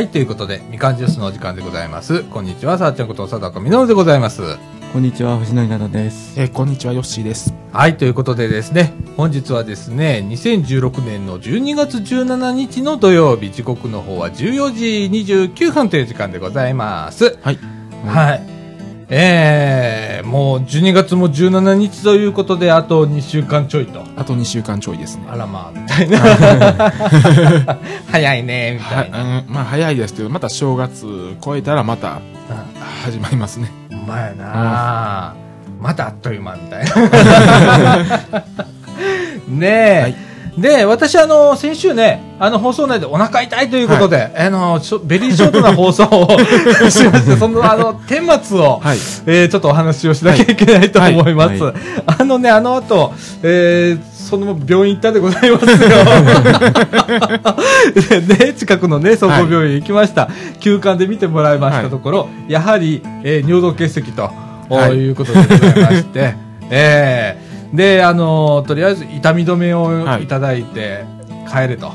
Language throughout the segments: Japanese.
はい、ということで、みかんジュースのお時間でございます。こんにちは、さあちゃんこと佐藤みのるでございます。こんにちは、藤野稲田です。えーこんにちは、ヨッシーです。はい、ということでですね、本日はですね、2016年の12月17日の土曜日、時刻の方は14時29分という時間でございます。はい。はい。えー、もう12月も17日ということで、あと2週間ちょいと。あと2週間ちょいですね。あらまあ、みたいな。早いね、みたはいな。うんまあ早いですけど、また正月超えたらまた始まりますね。うまいな、またあっという間みたいな。ねえ。はいで、私、あの、先週ね、あの、放送内でお腹痛いということで、あの、しょベリーショートな放送を しまして、その、あの、顛末を、はい。えーちょっとお話をしなきゃいけないと思います。はいあのね、あの後、えーそのまま病院行ったでございますよ。でね、近くのね、総合病院行きました。休館で見てもらいましたところ、やはり、えー尿道結石と、はいいうことでございまして、えーで、あのとりあえず痛み止めをはいいただいて、帰れと。は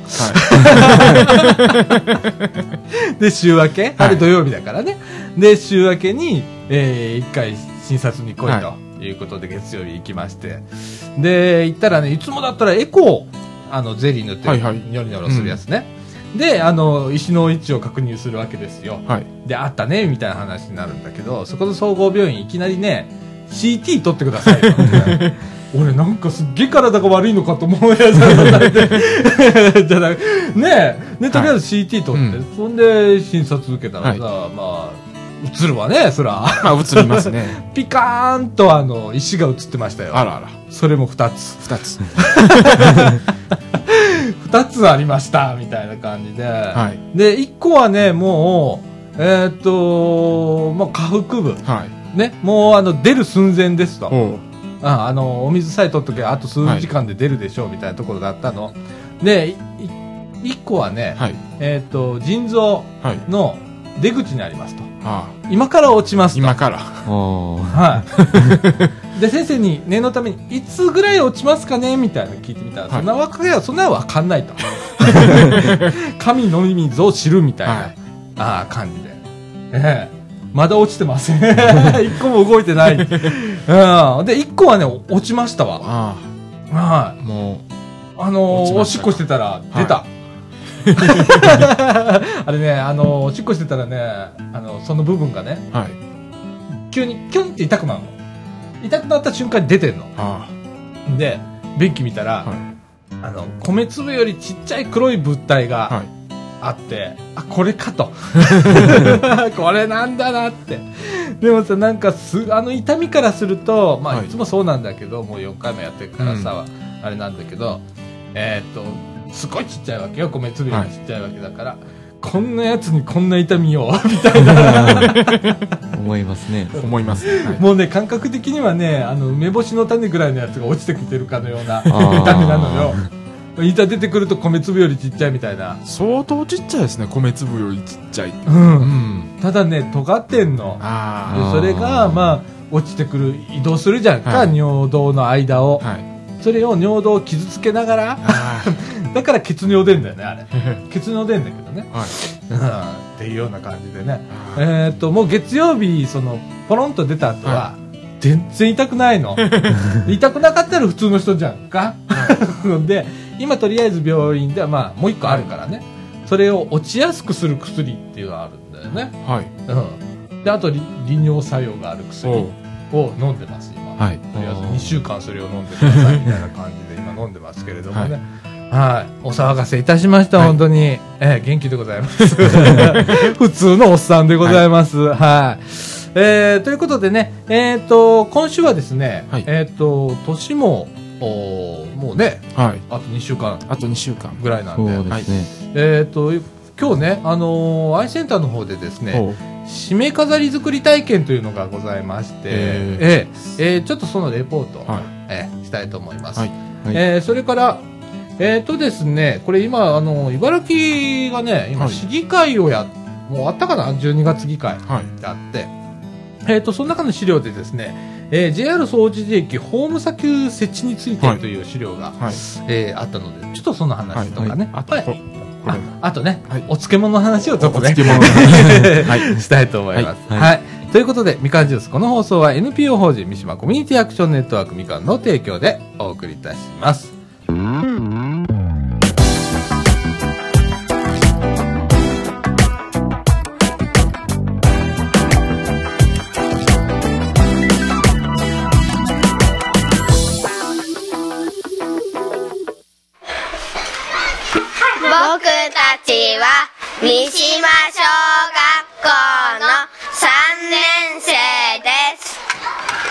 で、週明け、あれ土曜日だからね。で、週明けに、えー一回診察に来いはということで、月曜日行きまして。で、行ったらね、いつもだったらエコー、あの、ゼリー塗って、はいはいニョロニョロするやつね。で、あの、石の位置を確認するわけですよ。い。はい。で、あったね、みたいな話になるんだけど、そこの総合病院いきなりね、CT 取ってくださいと。俺なんかすっげえ体が悪いのかと思うやつだったじゃなくねえ、ね、とりあえず CT 取って、うそんで診察受けたらさ、まあ、映るわね、そら。まあ映りますね。ピカーンとあの、石が映ってましたよ。あらあら。それも2つ。二つ。2つありました、みたいな感じで。はい。で、1個はね、もう、えーっと、まあ、下腹部。はい。ね、もうあの出る寸前ですと。ああの、お水さえ取っとけばあと数時間で出るでしょうみたいなところだったの。で、いい一個はね、はい。えっ、と、腎臓はい。の出口にありますと。ああ。今から落ちますと。今から。はい。で、先生に念のために、いつぐらい落ちますかね？みたいなの聞いてみたら、はいそんなわかりは、そんなのわかんないと。神のみぞ知るみたいな、はいああ、感じで。ええまだ落ちてません。一個も動いてない。うん。で、一個はね、落ちましたわ。あはい。あ。もあのおしたっこしてたら、出た。あれね、あのー、おしっこしてたらね、あの、その部分がね、う、はい。急にキュンって痛くなるの。痛くなった瞬間に出てんの。あで、便器見たら、あ。はい。あの、米粒よりちっちゃい黒い物体がはい。あって、あ、これかと。これなんだなって。でもさ、なんかす、あの痛みからすると、まあ、はいいつもそうなんだけど、もう4回もやってるからさ、あれなんだけど、えーっと、すごいちっちゃいわけよ、米粒よりちっちゃいわけだから、こんなやつにこんな痛みを、みたいな。思いますね。思います。はい。もうね、感覚的にはね、あの、梅干しの種ぐらいのやつが落ちてきてるかのような痛ーみなのよ。板出てくると米粒よりちっちゃいみたいな。相当ちっちゃいですね。米粒よりちっちゃい。う。うんん。ただね、尖ってんの。それが、まあ、落ちてくる、移動するじゃんか、はい尿道の間をあ。。はい。それを尿道を傷つけながら、あ だから血尿出んだよね、あれ。血尿出んだけどね。あ。はい。う んっていうような感じでね。えーっと、もう月曜日、その、ポロンと出た後は、は全然痛くないの。痛くなかったら普通の人じゃんか。で、今とりあえず病院では、まあ、もう一個あるからね。それを落ちやすくする薬っていうのがあるんだよね。はい。うん。で、あと利、利尿作用がある薬を飲んでます、今。はい。とりあえず2週間それを飲んでくださいみたいな感じで今飲んでますけれどもね。はい。お騒がせいたしました、はい本当に。ええ元気でございます。普通のおっさんでございます。はい。えー、ということでね、えっ、と、今週はですね、はいえっ、と、年も、おーもうね、はい。あと2週間あと2週間。ぐらいなんそうで、ですね。えっ、と、今日ね、あのーアイセンターの方でですね、締め飾り作り体験というのがございまして、ええええーちょっとそのレポートを、はい。えーしたいと思います。はいはいえーそれから、えっ、とですね、これ今、あの、茨城がね、今、はい市議会をや、もうあったかな ?12 月議会はい。があって、えっ、と、その中の資料でですね、えー JR 総除寺駅ホーム砂丘設置についてはいという資料が、はい。えーあったので、ちょっとその話とかね、あはい。と、ここれ。ああとね、はい。お漬物の話をちょっとね、したいと思います。は。はい。いということで、みかんジュース、この放送は NPO 法人三島コミュニティアクションネットワークみかんの提供でお送りいたします。は三島小学校の3年生です。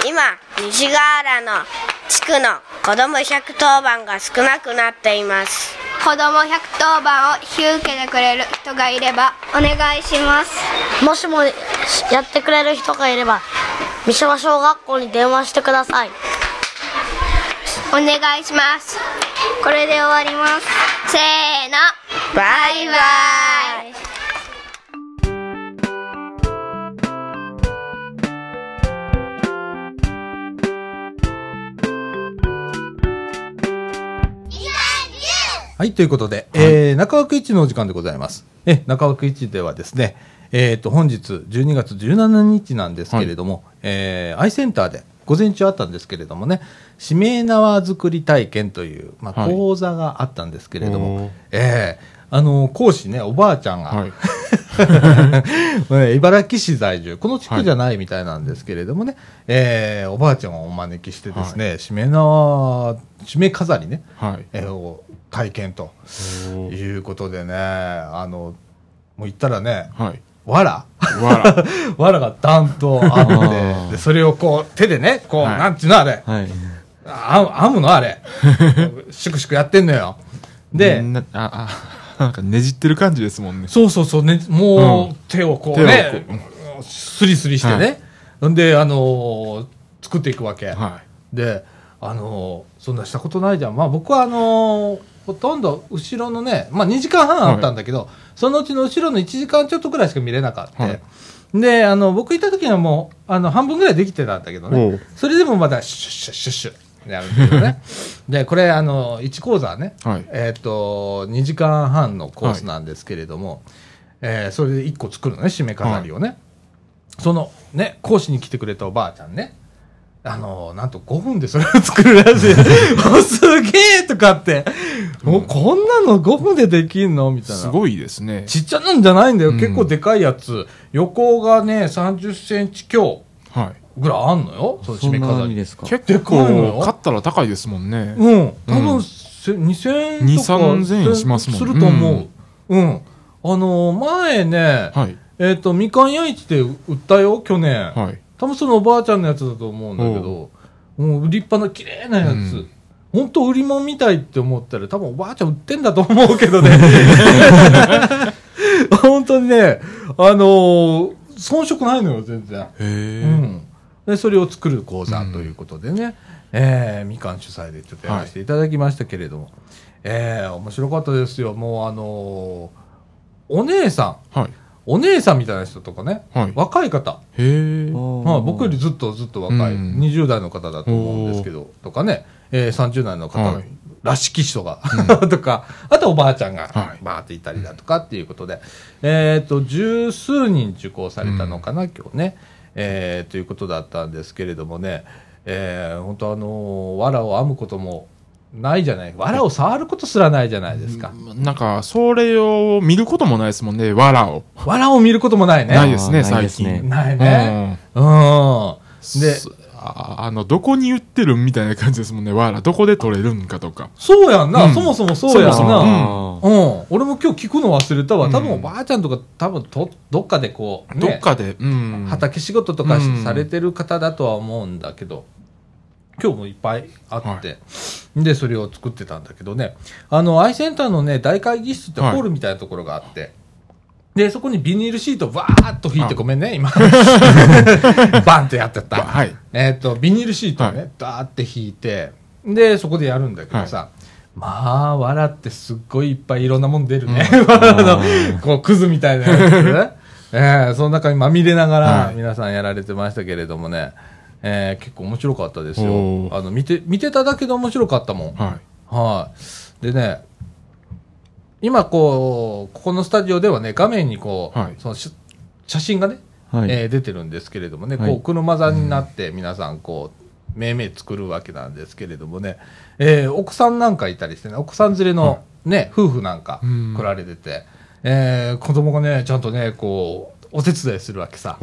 今西河原の地区の子ども110番が少なくなっています。子供110番を引き受けてくれる人がいればお願いします。もしもやってくれる人がいれば三島小学校に電話してくださいお願いします。これで終わります。せーの。バイバイ。はい、ということで、えー、中枠一のお時間でございます。え、中枠一ではですね、えっ、と、本日12月17日なんですけれども、えー、アイセンターで午前中あったんですけれどもね、指名縄作り体験という、まあ、はい講座があったんですけれども、おーえーあの、講師ね、おばあちゃんが、はい。ね茨城市在住、この地区じゃないみたいなんですけれどもね、えーおばあちゃんをお招きしてですね、しめ縄、しめ飾りね、はい。えーを体験ということでね、あの、もう言ったらね、はい。わらわら。わら がダンとああって、ーでそれをこう手でね、こう、はいなんていうのあれ、はい。あ編むのあれ。シュクシュクやってんのよ。で、なあ、あ、なんかねじってる感じですもんね。そうそうそう、ね、もう、うん手をこう手をスリスリしてね。んで、あのー作っていくわけ。はで、あのーそんなしたことないじゃん。まあ僕はあのーほとんど後ろのね、まあ2時間半あったんだけど、そのうちの後ろの1時間ちょっとぐらいしか見れなかった。はいで、あの、僕行った時にはもう、あの、半分ぐらいできてたんだけどおねう。それでもまだシュッシュッシュッシュッやるんだけどね。で、これ、あの、1講座ね、い。はい。えっ、と、2時間半のコースなんですけれども、えーそれで1個作るのね、締め飾りをね。その、ね、講師に来てくれたおばあちゃんね。あの、なんと5分でそれを作るらしい。もうすげえとかって、もうこんなの5分でできんの？みたいな。すごいですね。ちっちゃなんじゃないんだよ。うん結構でかいやつ。横がね、30センチ強はい。ぐらいあんのよ？その締め飾り。にですか？結構、買ったら高いですもんね。うん。多分、うんせ2000円2とか3000円しますもんすると思う。うん。あのー前ね、はい。えっ、と、みかん屋市で売ったよ、去年。はい。多分そのおばあちゃんのやつだと思うんだけど、もう立派な綺麗なやつ。うん本当売り物みたいって思ったら多分おばあちゃん売ってんだと思うけどね。本当にね、あのー遜色ないのよ、全然。へえ。うん、でそれを作る講座ということでね、えーみかん主催でちょっとやらせていただきましたけれども、えー面白かったですよ。もうあのーお姉さん、はい。お姉さんみたいな人とかね、はい。若い方、へえ。まあ、僕よりずっとずっと若い、うん。20代の方だと思うんですけど、とかね、えー30代の方はい。らしき人が、とか、あとおばあちゃんがはい。バーっていたりだとかっていうことで、えっ、と、十数人受講されたのかな、今日ね、えーということだったんですけれどもね、えー本当あのー藁を編むこともないじゃない、藁を触ることすらないじゃないですか。なんか、それを見ることもないですもんね、わらを。藁を見ることもないね。ないですね、最ですね近。ないね。うん。で、すああの、どこに売ってるみたいな感じですもんね、わら。どこで取れるんかとか。そうやんな、うんそもそもそうやんな。そうん。も俺も今日聞くの忘れたわ。多分うんおばあちゃんとか、多分と、どっかでこう、ね、どっかで、うん。畑仕事とかされてる方だとは思うんだけど、今日もいっぱいあって、で、それを作ってたんだけどね、あの、アイセンターのね、大会議室ってホはい。ールみたいなところがあって、で、そこにビニールシートわーっと引いて、あごめんね、今。バンってやってた。はい。えっ、と、ビニールシートをね、はダーって引いて、で、そこでやるんだけどさ、まあ、藁ってすっごいいっぱいいろんなもん出るね。藁の、こう、クズみたいなやつね。えーその中にまみれながらはい。皆さんやられてましたけれどもね、えー結構面白かったですよ。あの、見て、見てただけで面白かったもん。ははい。でね、今こう、ここのスタジオではね、画面にこう、はい。そのし写真がね、はい。えー出てるんですけれどもね、はい。こう、車座になって皆さんこう、命名作るわけなんですけれどもね、えー奥さんなんかいたりしてね、奥さん連れのね、夫婦なんかうん。来られてて、えー子供がね、ちゃんとね、こう、お手伝いするわけさ。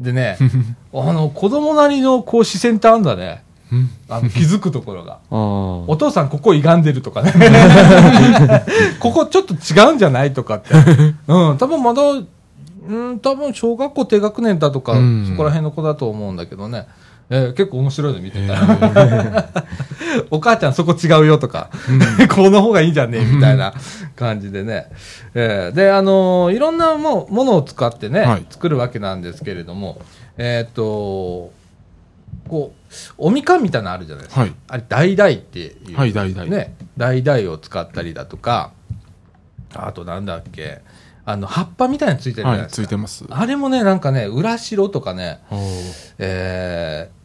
でね、あの、子供なりのこう視線ってあんだね。うんあの気づくところが。お父さんここ歪んでるとかね。ここちょっと違うんじゃないとかって。うん、多分まだ、うん、多分小学校低学年だとか、うんそこら辺の子だと思うんだけどね。えー結構面白いの見てた。お母ちゃんそこ違うよとか、この方がいいんじゃねえみたいな感じでね。えーで、あのーいろんなもものを使ってね、はい作るわけなんですけれども、えーっと、こう、おみかんみたいなのあるじゃないですか。はいあれ、橙っていう。はい橙ね。橙を使ったりだとか、あとなんだっけ、あの、葉っぱみたいについてるじゃはいないですか。ついてますあれもね、なんかね、裏白とかね、えー、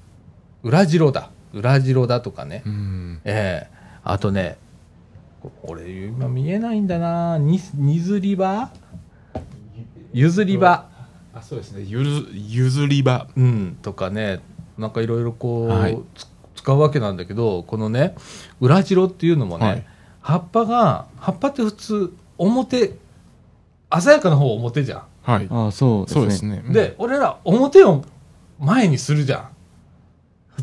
裏白だ。裏白だとかね。うんええあとね、ここれ今見えないんだなに、にずり場？譲り場。あそうですねゆず譲り場うん、とかね、なんかいろいろこう、はいつ使うわけなんだけど、このね、裏白っていうのもね、はい葉っぱが、葉っぱって普通、表、鮮やかな方表じゃはいああ、そうですね。そうですねん。で、俺ら表を前にするじゃん。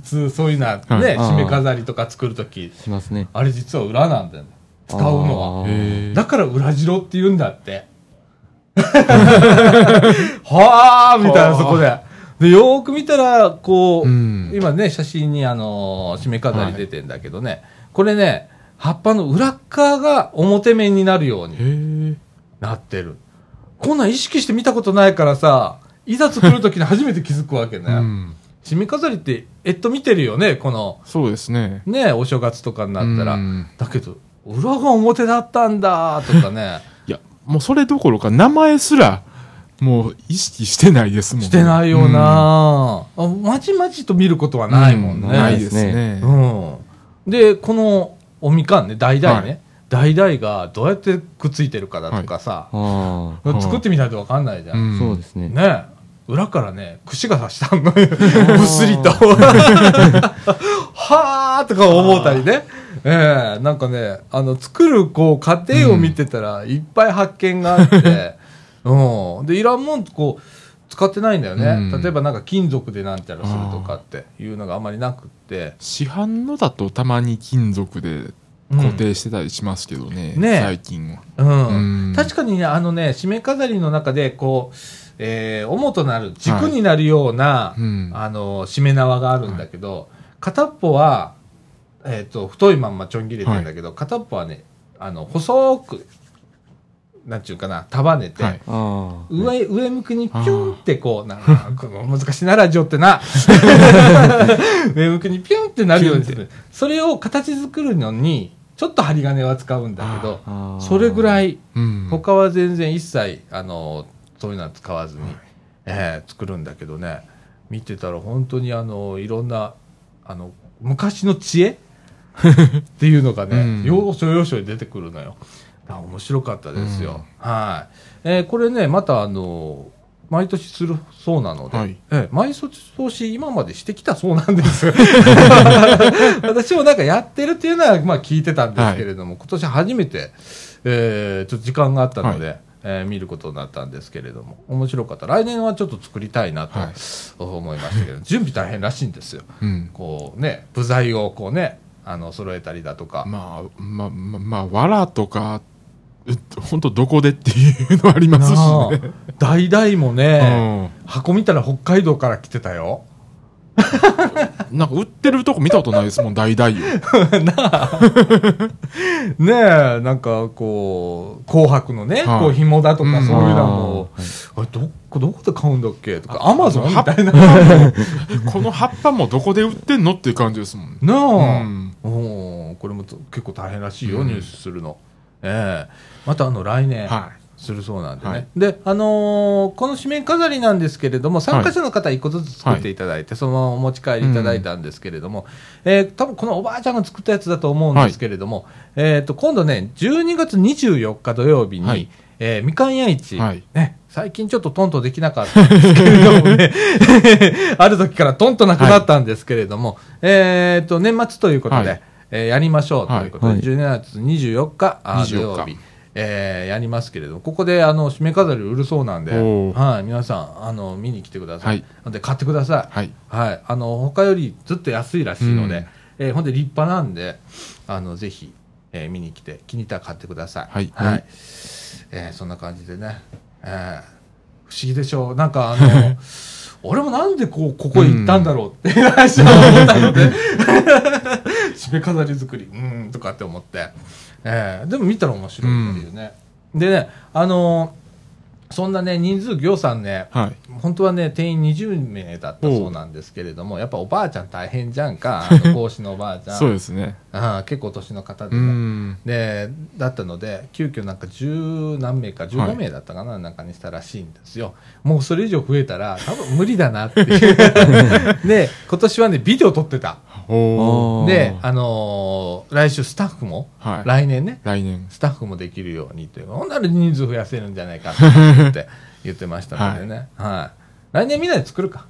普通そういうのはね、はい締め飾りとか作るとき、しますね。あれ実は裏なんだよね。使うのは。だから裏白って言うんだって。はあみたいな、そこで。で、よーく見たら、こう、うん今ね、写真にあのー締め飾り出てんだけどね、これね、葉っぱの裏っ側が表面になるようにへえなってる。こんなん意識して見たことないからさ、いざ作るときに初めて気づくわけね。うん締め飾りって、えっと見てるよね、この、そうですね。ね、お正月とかになったら。うん。だけど、裏が表だったんだ、とかね。いやもうそれどころか名前すらもう意識してないですもんね。してないよな、あまじまじと見ることはないもんね。うないですね。うん。で、このおみかんね、橙ね、はい。橙がどうやってくっついてるかだとかさ、あい作ってみないとわかんないじゃん。うん。あ、そうですね。ね裏からね、串が刺したのよ。ぶっすりと。はーとか思ったりね。ええなんかね、あの、作る、こう、過程を見てたら、いっぱい発見があって、うん。で、いらんもん、こう、使ってないんだよね。うん例えばなんか金属でなんちゃらするとかっていうのがあまりなくって。市販のだとたまに金属で固定してたりしますけどね、ね最近はうん。うん確かにね、あのね、締め飾りの中で、こう、えー、主となる軸になるような、うん。あの、締め縄があるんだけど、片っぽは、えっ、と、太いまんまちょん切れてるんだけど、片っぽはね、あの、細く、なんちゅうかな、束ねて。上、上向きにピュンってこう、なんか、こ の難しいな、ラジオってな。上向きにピュンってなるようにする。それを形作るのに、ちょっと針金は使うんだけど、それぐらい、うん。他は全然一切、あの、そういうのは使わずに、えー作るんだけどね、見てたら本当にあの、いろんな、あの、昔の知恵 っていうのがね、うん要所要所に出てくるのよ。あ面白かったですよ。はい。えーこれね、またあの、毎年するそうなので、はいえー毎年今までしてきたそうなんですよ。私もなんかやってるっていうのは、まあ聞いてたんですけれども、今年初めて、えーちょっと時間があったので、はえー見ることになったんですけれども、面白かった。来年はちょっと作りたいなとはい思いましたけど、準備大変らしいんですよ。うんこうね、部材をこうね、あの、揃えたりだとか。まあまあまあまあわらとか本当どこでっていうのありますしね、代々 もね、う箱見たら北海道から来てたよ。ん、なんか売ってるとこ見たことないですもん大々を ねえ、なんかこう、紅白のね、はい。こう紐だとかうん。そういうのも、あれどこ、どこで買うんだっけとか、アマゾンみはたいな。この葉っぱもどこで売ってんのっていう感じですもんなあ、うん。おーこれもと結構大変らしいよ、うん。入手するの。ええ。またあの来年、はするそうなんでね。はい。で、あのーこの紙面飾りなんですけれども、参加者の方1個ずつ作っていただいて、そのままお持ち帰りいただいたんですけれども、えー多分このおばあちゃんが作ったやつだと思うんですけれども、えっ、と、今度ね、12月24日土曜日に、はい。えーみかん屋市、はい。ね、最近ちょっとトントできなかったんですけれどもね、ある時からトンとなくなったんですけれども、えっ、と、年末ということで、はい。えーやりましょうということで、はい。12月24日、あ土24曜日。日、えーやりますけれども、ここであの締め飾り売るそうなんで、はい、皆さんあの見に来てください。はいで買ってください。はいはい、あの他よりずっと安いらしいので、うんえーほんで立派なんで、あのぜひ、えー見に来て気に入ったら買ってください。はいはい。えーそんな感じでね、えー不思議でしょ？う。なんかあの 俺もなんでこうここへ行ったんだろうって 話を思ったので、締め飾り作り、うーんとかって思って、えーでも見たら面白いっていうね。でね、あのーそんなね、人数、行さんね、はい。本当はね、定員20名だったそうなんですけれども、やっぱおばあちゃん大変じゃんか、講師のおばあちゃん。そうですね。ああ結構年の方で。で、だったので、急遽なんか十何名か、15名だったかな、なんかにしたらしいんですよ。もうそれ以上増えたら、多分無理だなっていう。で、今年はね、ビデオ撮ってた。で、あのー来週スタッフも、はい来年ね、来年。スタッフもできるようにというほんなら人数増やせるんじゃないかと思って言ってましたのでね。はい。来年みんなで作るか。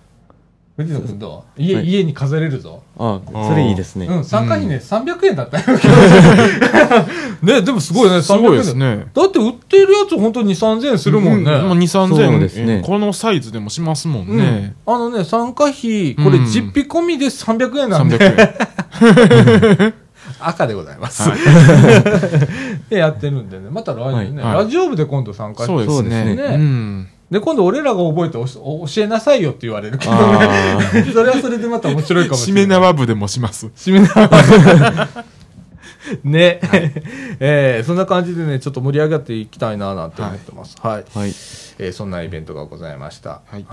藤野君どう家、はい。家に飾れるぞ。あそれいいですね。うん、参加費ね、300円だったよ。ね、でもすごいね、すごいですね。だって売ってるやつ本当に2、3000円するもんね。もう2、3000そう円ね。このサイズでもしますもんうん。ね。あのね、参加費、これうん。実費込みで300円なんで、300円。赤でございます。で、やってるんでね、また来年ね、はい。はい。ラジオ部で今度参加してそうですそうですね。ね。うん。で、今度俺らが覚えて教えなさいよって言われるけどね。あ それはそれでまた面白いかもし締れない。め縄部でもします。締め縄 ね、えーそんな感じでね、ちょっと盛り上がっていきたいななんて思ってます。はい。あ。はい。えーそんなイベントがございました。はい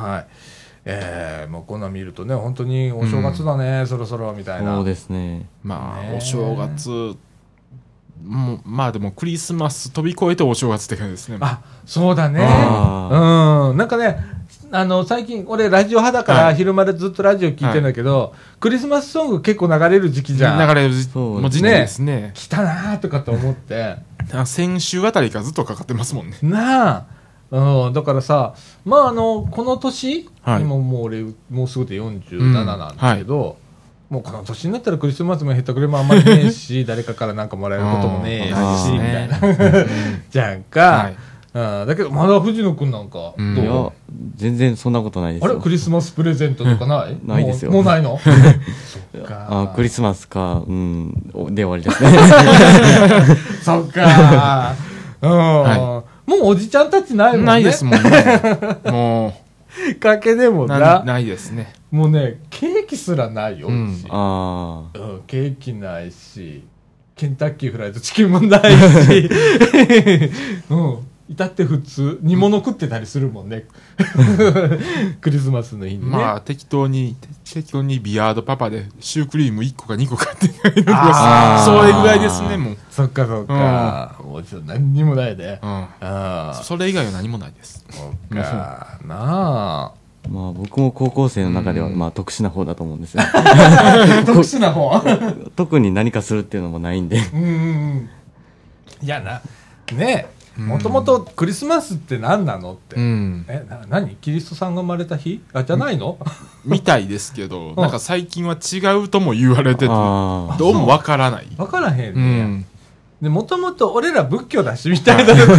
えーもうこんなん見るとね、本当にお正月だね、そろそろみたいな。そうですね。まあ、ねお正月、もうまあでもクリスマス飛び越えてお正月って感じですね。あ、そうだね。あうん。なんかね、あの、最近、俺、ラジオ派だから、はい昼間でずっとラジオ聞いてんだけど、クリスマスソング結構流れる時期じゃん。流れる時期ですね。来たなーとかって思って。あ先週あたりからずっとかかってますもんね。なあ。うん、だからさ、まあ、あの、この年、はい今もう俺、もうすぐで47なんだけど、もうこの年になったらクリスマスもへったくれもあんまりねえし、誰かからなんかもらえることもねえし、みたいな。な。じゃんか。だけど、まだ藤野くんなんか、うんいや全然そんなことないですよ。あれクリスマスプレゼントとかない、うんないですよもうないの？あクリスマスか、うん、おで終わりですね。そっか。うん、はもうおじちゃんたちないもんね。ないですもんね。もかけでもう、ななないですね。もうね、ケーキすらないよ、ううんち。あうんケーキないし、ケンタッキーフライドチキンもないし、うん。至って普通、煮物食ってたりするもんね。クリスマスの日にね。まあ、適当に、適当にビヤードパパでシュークリーム1個か2個買って帰るあーそれぐらいですね、もう。そっかそっか。もうちょっと何にもないで。うん。ああ、それ以外は何もないです。そっか。なあ。あ。まあ僕も高校生の中では、うんまあ特殊な方だと思うんですよ。特殊な方？特に何かするっていうのもないんで。うんうんうん。いやな、ねえ、もともとクリスマスって何なのって。うん。え、な、何？キリストさんが生まれた日？あ、じゃないの、みたいですけど、なんか最近は違うとも言われてて、あどうもわからない。わからへんうねや。ん。で、もともと俺ら仏教だし、みたいなと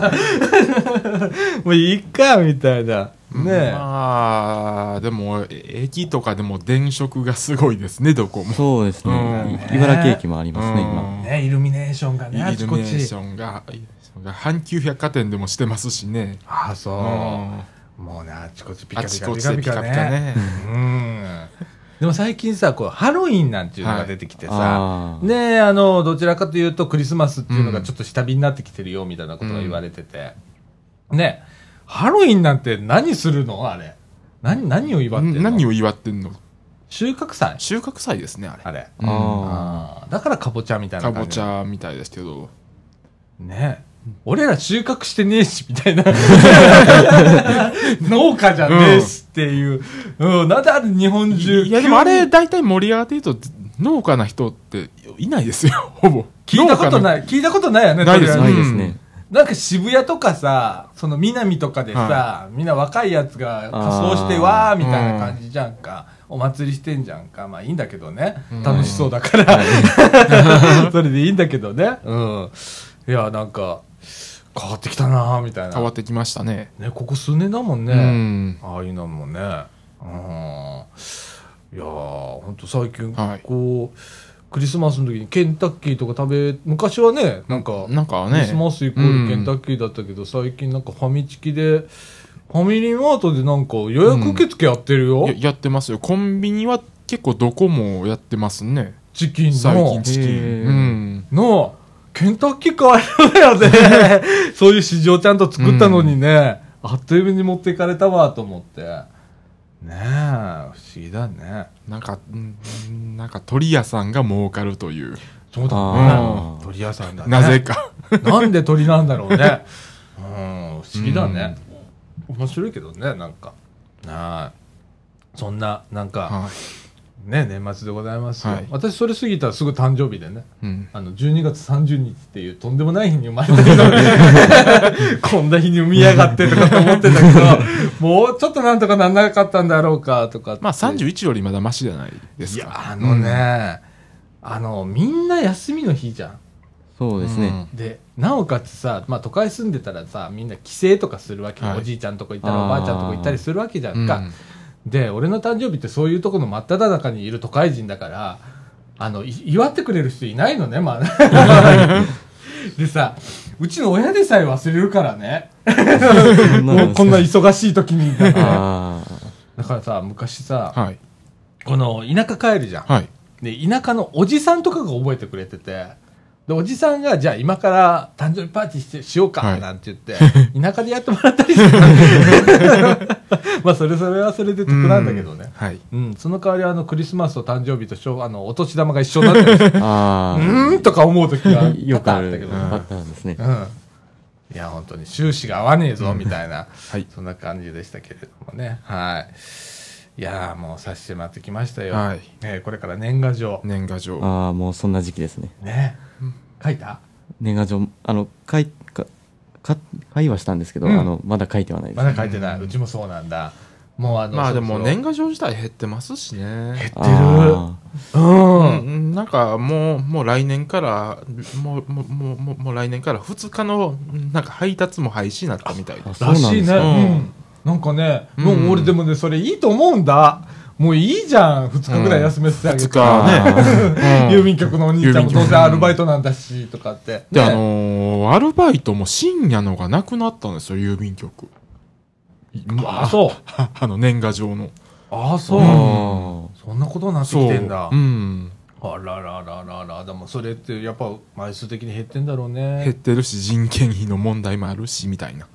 か もういいか、みたいな。ねえ。まあ、でも、え駅とかでも電飾がすごいですね、どこあ。も。そうですね。うん茨城駅もありますね、今。うんねイルミネーションがイね、あちこルミネーシち。ョンが、イルミネーションが阪急百貨店でもしてますしね。ああ、そうう。んもうね、あちこちピカあピカピカピカピカね。ね。うん。でも最近さ、こう、ハロウィンなんていうのが出てきてさ、あーねあの、どちらかというとクリスマスっていうのがちょっと下火になってきてるよ、みたいなことが言われてて。ねハロウィンなんて何するの？あれ。何、何を祝ってんの？何を祝ってんの？収穫祭？収穫祭ですね、あれ。あれ。ああーだからかぼちゃみたいなか。ぼちゃみたいですけど。ね俺ら収穫してねえし、みたいな。農家じゃねえしっていう。うん、なんであれ日本中。いや、でもあれ、大体盛り上がって言うと、農家な人っていないですよ、ほぼ。聞いたことい。ない、聞いたことないよね、ないですないですね。なんか渋谷とかさ、その南とかでさ、みんな若いやつが仮装してわーみたいな感じじゃんか。お祭りしてんじゃんか。まあいいんだけどね。楽しそうだから。それでいいんだけどね。うん。いや、なんか、変わってきたなーみたいな。変わってきましたね。ね、ここ数年だもんね。うんああいうのもね。うん。いやー、ほんと最近、はいこう、クリスマスの時にケンタッキーとか食べ、昔はね、なんか、なんかねクリスマスイコールケンタッキーだったけど、最近なんかファミチキで、ファミリーマートでなんか予約受付やってるよ。ややってますよ。コンビニは結構どこもやってますね。チキン最の近。チキン。うん。の、ケンタッキー買えるだよね。そういう市場ちゃんと作ったのにね、あっという間に持っていかれたわと思って。ねえ、不思議だね。なんか、うんなんか鳥屋さんが儲かるという。そうだね鳥屋さんだね。なぜか。なんで鳥なんだろうね。うん、不思議だね。面白いけどね、なんか。なあ。そんな、なんか、はい。ね、年末でございますよ。はい私、それ過ぎたらすぐ誕生日でね。うん。あの、12月30日っていうとんでもない日に生まれたけど、こんな日に産みやがってとかと思ってたけど、もうちょっとなんとかなんなかったんだろうかとかってまあ31よりまだマシじゃないですか。いや、あのね、あの、みんな休みの日じゃん。そうですね。で、なおかつさ、まあ都会住んでたらさ、みんな帰省とかするわけよ、はいおじいちゃんとこ行ったらあーおばあちゃんとこ行ったりするわけじゃうんんか。で、俺の誕生日ってそういうとこの真っ只中にいる都会人だから、あの、い祝ってくれる人いないのね、まあ。でさ、うちの親でさえ忘れるからね。もうこんな忙しい時に。あだからさ、昔さ、はい。この田舎帰るじゃん。はい。で、田舎のおじさんとかが覚えてくれてて、で、おじさんが、じゃあ今から誕生日パーティーしてしようか、はいなんて言って、田舎でやってもらったりする。まあ、それそれはそれで得なんだけどね。はい。うん、その代わりあの、クリスマスと誕生日としょあの、お年玉が一緒になってる。うあ。ああ。ーんとか思う時がよくあったけど。パターンですね。うん。いや、本当に収支が合わねえぞ、みたいな、はいそんな感じでしたけれどもね。はい。いやーもうさせてもらってきましたよ。はいねこれから年賀状。年賀状。ああ、もうそんな時期ですね。ね書いた？年賀状、あの、書い、か、か、書いはしたんですけど、うんあの、まだ書いてはないです。まだ書いてない。うちもそうなんだ。もうあの、まあでも年賀状自体減ってますしね。減ってる。あうん。うん、なんかもう、もう来年から、もう、もう、もう、もう来年から2日の、なんか配達も廃止になったみたいです。あそうなんですらしいね。かうん。なんかね、もうんう俺でもね、それいいと思うんだ。もういいじゃん。二日ぐらい休めてあげ2て。日ね。郵便局のお兄ちゃんも郵便局どうせアルバイトなんだし、とかって。で、ねあのーアルバイトも深夜のがなくなったんですよ、郵便局。あ、そう。あ あの、年賀状の。あ、そう。あそんなことになってき。てんだう。ん。あららららら。でもそれってやっぱ枚数的に減ってんだろう減っね。てるし、人件費の問題もあるし、みたいなあ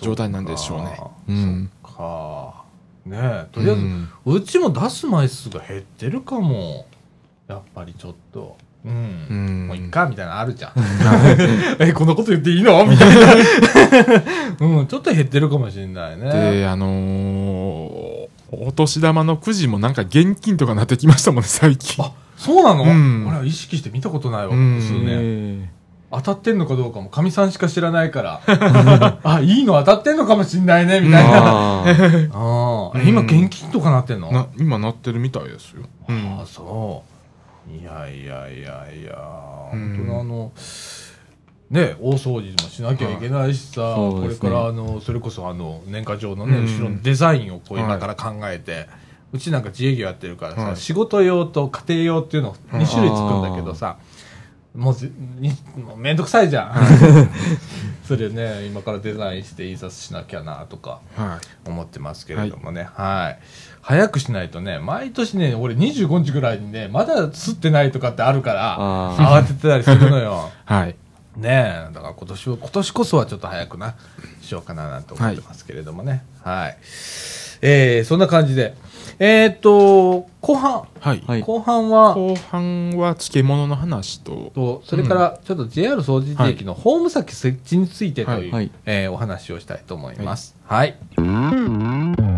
状態なんでしょうね。う。うんか。ねえ。とりあえず、ううんちも出す枚数が減ってるかも。やっぱりちょっと。うん。うんもういっか、みたいなのあるじゃん。え、こんなこと言っていいの？みたいな。うん、ちょっと減ってるかもしれないね。で、あのーお年玉のくじもなんか現金とかなってきましたもんね、最近。あ、そうなの、うん俺は意識して見たことないわ、うん数ー年。え当たってんのかどうかも、かみさんしか知らないから。あ、いいの当たってんのかもしんないね、みたいな。あ今現金とかなってんの？な今なってるみたいですよ。うん。ああ、そう。いやいやいやいや、うん。本当にあの、ね、大掃除もしなきゃいけないしさ、これからあの、それこそあの、年賀状のね、うん。後ろのデザインをこうはい今から考えて、うちなんか自営業やってるからさ、はい。仕事用と家庭用っていうの2種類つくんだけどさ、もうもうめんどくさいじゃん。それね、今からデザインして印刷しなきゃなとか。はい。思ってますけれどもね。はい。早くしないとね、毎年ね、俺25日ぐらいにね、まだ吸ってないとかってあるから、あ慌ててたりするのよ。はい。ねえ、だから今年は、今年こそはちょっと早くな、しようかななんて思ってますけれどもね。はい。えー、そんな感じで、えーっと、後半、はい。はい。後半は、後半は漬物の話と、とそれからちょっと JR 総除寺駅のホーム先設置についてという、はい。えーお話をしたいと思います。はい。三島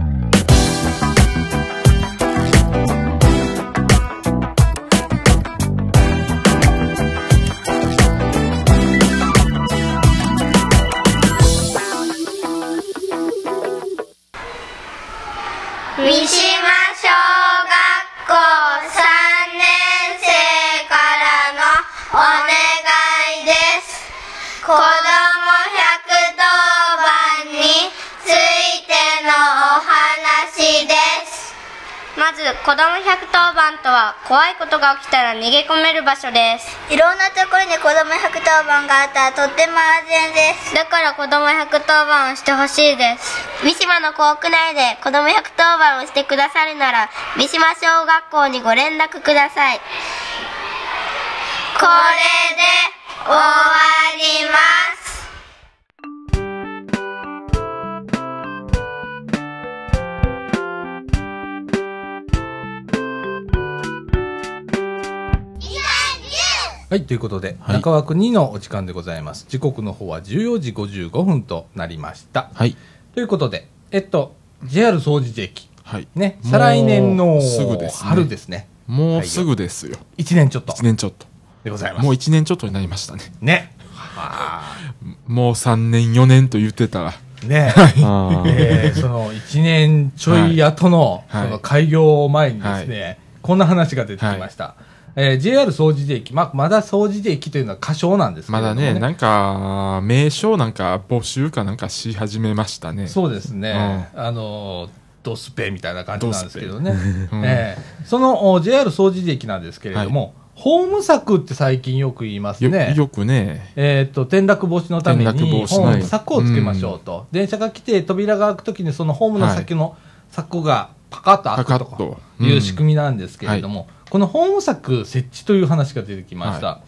子ども110番についてのお話です。まず子ども110番とは怖いことが起きたら逃げ込める場所です。いろんなところに子ども110番があったらとっても安全です。だから子ども110番をしてほしいです。三島の校区内で子ども110番をしてくださるなら三島小学校にご連絡ください。これで終わりますはい、ということで、はい中枠2のお時間でございます。時刻の方は14時55分となりました。はい。ということで、えっと、JR 総除寺駅。はい。ね、もう再来年のすぐですね春ですね。もうすぐですよ。1年ちょっと1年ちょっと。でございます。もう1年ちょっとになりましたね。ね。もう3年、4年と言ってたら。ね。えーその1年ちょい後の、はいその開業を前にですね、こんな話が出てきました。えー JR 総除寺駅、まあ、まだ総除寺駅というのは仮称なんですけれども、まだね、なんか、名称なんか募集かなんかし始めましたね。そうですね、あのドスペみたいな感じなんですけどね、うんえーそのお JR 総除寺駅なんですけれども、ホーム策って最近よく言いますよね。よくね、えー、と転落防止のためにホーム柵をつけましょうと、電車が来て扉が開くときにそのホームの先の柵がパカッと開くという仕組みなんですけれども、このホーム柵設置という話が出てきました、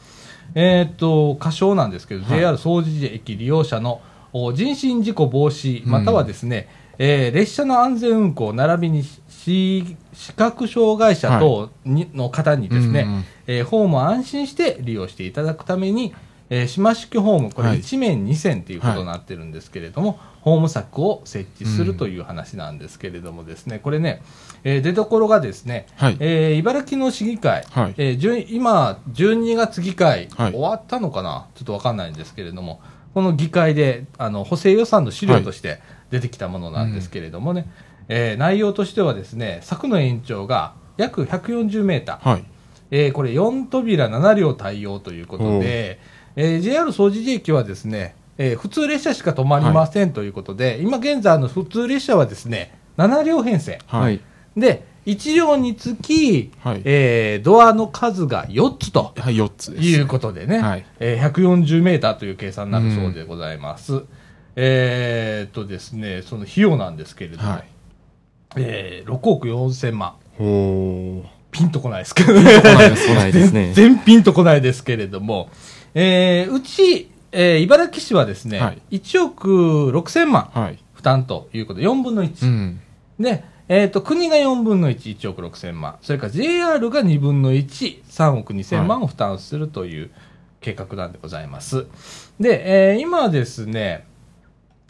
えっ、と仮称なんですけど、はい。JR 総除寺駅利用者のお人身事故防止またはですね、えー列車の安全運行並びに視視覚障害者等に、の方にですね、うんうん。えーホームを安心して利用していただくために、えー島式ホーム、これはい。1面2線ということになってるんですけれども、ホーム柵を設置するという話なんですけれどもですね、これね、えー出どころがですね、はい。えー茨城の市議会、はい。えー今、12月議会、はい。終わったのかな、ちょっとわかんないんですけれども、この議会であの補正予算の資料として出てきたものなんですけれどもね、えー内容としてはですね、柵の延長が約140メーター、はい。えーこれ4扉7両対応ということで、えー JR 総除寺駅はですね、えー普通列車しか止まりませんということで、今現在の普通列車はですね、7両編成。ははいい。。で、1両につき、はいえードアの数が4つとはい、4つです。いうことでね、はいえー140メーターという計算になるそうでございます。えーっとですね、その費用なんですけれども、はい。えー6億4千万。ほー。ピンとこないですけどね。来ないです来ないですね 全然ピンとこないですけれども、えーうち、えー茨城市はですね、はい1億6千万はい。負担ということで、4分の1。うん。で、えっ、と、国が4分の1、1億6千万。それから JR が2分の1、3億2千万を負担するという計画なんでございます。で、えー今ですね、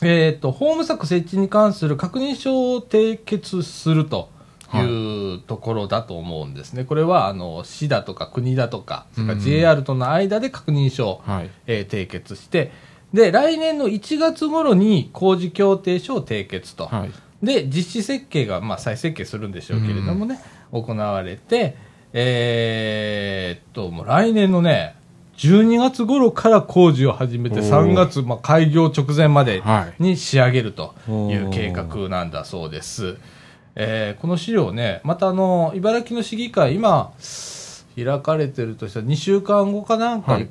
えっ、と、ホーム柵設置に関する確認書を締結するというところだと思うんですね。これは、あの、市だとか国だとか、それからうん JR との間で確認書を、はい。えー締結して、で、来年の1月頃に工事協定書を締結と。はい。で、実施設計が、まあ、再設計するんでしょうけれどもね、行われて、えーっと、もう来年のね、12月頃から工事を始めて、おー。3月、まあ、開業直前まではい。に仕上げるという計画なんだそうです。えーこの資料ね、またあの、茨城の市議会、今、開かれてるとしたら2週間後かなんか、はい。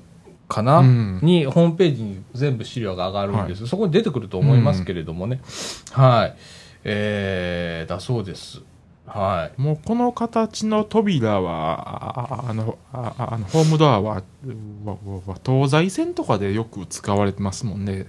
かな、うん。にホームページに全部資料が上がるんです、そこに出てくると思いますけれどもね、はい、えー、だそうです。はい。もうこの形の扉は、あの、あああのホームドアは、東西線とかでよく使われてますもんね。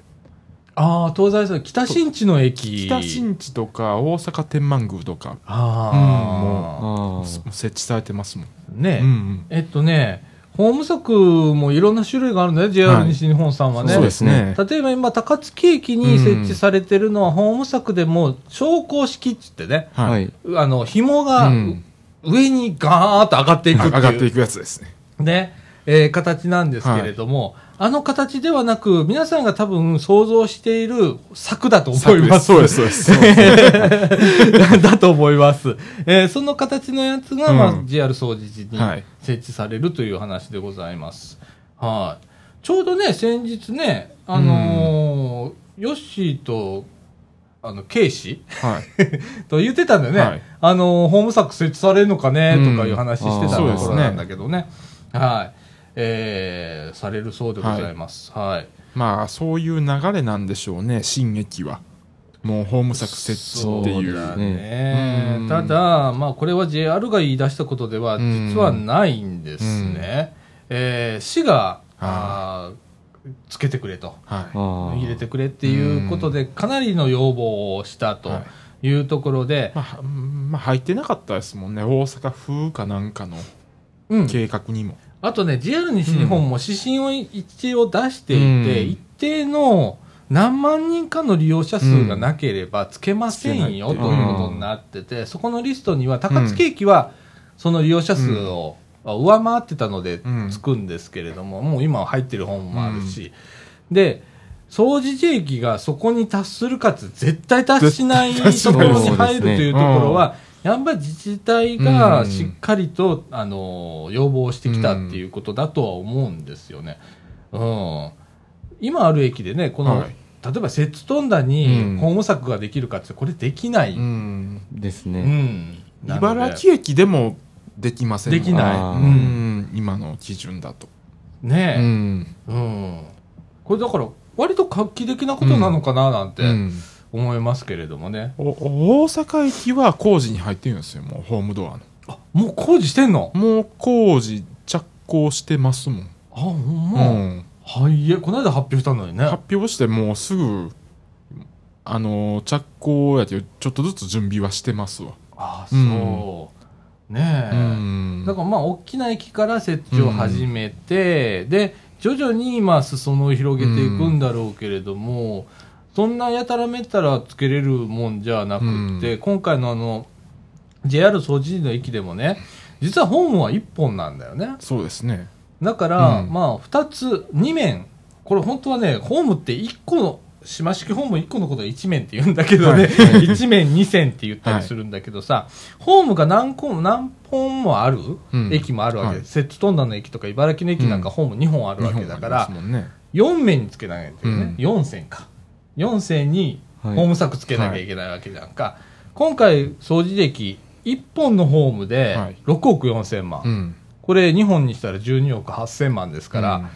ああ、東西線、北新地の駅。北新地とか大阪天満宮とか、ああ、うんああ。設置されてますもん。ね、うんうんえっとね、ホーム作もいろんな種類があるんだよ、JR はい西日本さんはね。そうですね例えば今、高槻駅に設置されてるのは、ホーム作でも、昇降式っつってね、は。はいい。あの、紐がうん上にガーッと上がっていくっていう、上がっていくやつですね。ね、えー形なんですけれども、あの形ではなく、皆さんが多分想像している策だと思いま す。そうです、そうです。だと思います。えーその形のやつが、まあ、うん JR 総除寺にはい設置されるという話でございます。はい。ちょうどね、先日ね、あのーヨッシーと、あの、ケイシ？はい。と言ってたんだよね。はいあのーホーム作設置されるのかね、うんとかいう話してたところなんだけどね。はい。えーされるそうでございます。はい。まあ、そういう流れなんでしょうね、新駅は。もうホーム作設置っていう。そうだねうんただ、まあ、これは JR が言い出したことでは、うん実はないんですね。えー市が、あーつけてくれと。はああ。入れてくれっていうことで、かなりの要望をしたというところでい。、まあ、うんまあ、入ってなかったですもんね、大阪風かなんかのうん計画にも。あとね、JR 西日本も指針を一応出していて、うん。一定の何万人かの利用者数がなければつけませんよ、うんということになってて、そこのリストには高槻駅はその利用者数を上回ってたのでうん。つくんですけれども、もう今は入ってる本もあるし、で、総除寺駅がそこに達するかつ絶対達しないところに入るというところは、やっぱり自治体がしっかりと、あの要望してきたっていうことだとは思うんですよね。うん、今ある駅でね、この、はい例えば摂津富田うんにホーム作ができるかって、これできない。ううん。ん。ですね。なので茨城駅でもできませんできない。う。うんん、今の基準だと。うねん。え。うん。これだから、割と画期的なことなのかななんてうん思いますけれどもね。お大阪駅は工事に入ってるんですよ、もうホームドアの。あ、もう工事してんの？もう工事着工してますもん。あ、ほんうま。ん。はいえ、この間発表したのにね。発表してもうすぐ、あの、着工やけど、ちょっとずつ準備はしてますわ。あ、うんそう。ねえ。うん。だからまあ、大きな駅から設置を始めて、で、徐々に今、裾野を広げていくんだろうけれども、そんなやたらめったらつけれるもんじゃなくって、う今回のあの、JR 総除寺の駅でもね、実はホームは1本なんだよね。そうですね。だから、うんまあ、2つ、2面、これ本当はね、ホームって1個の、島式ホーム1個のことは1面って言うんだけどね、はい1面2線って言ったりするんだけどさ、ホームが何個も何本もある、うん駅もあるわけはいです。摂津富田の駅とか茨城の駅なんかホーム2本あるわけだから、日本ありますもんね。4面につけなきゃいけないね。うん4線か。4線にホはいーム柵つけなきゃいけないわけじゃんか。今回、掃除駅、1本のホームではい6億4千万。うん。これ2本にしたら12億8000万ですから、うん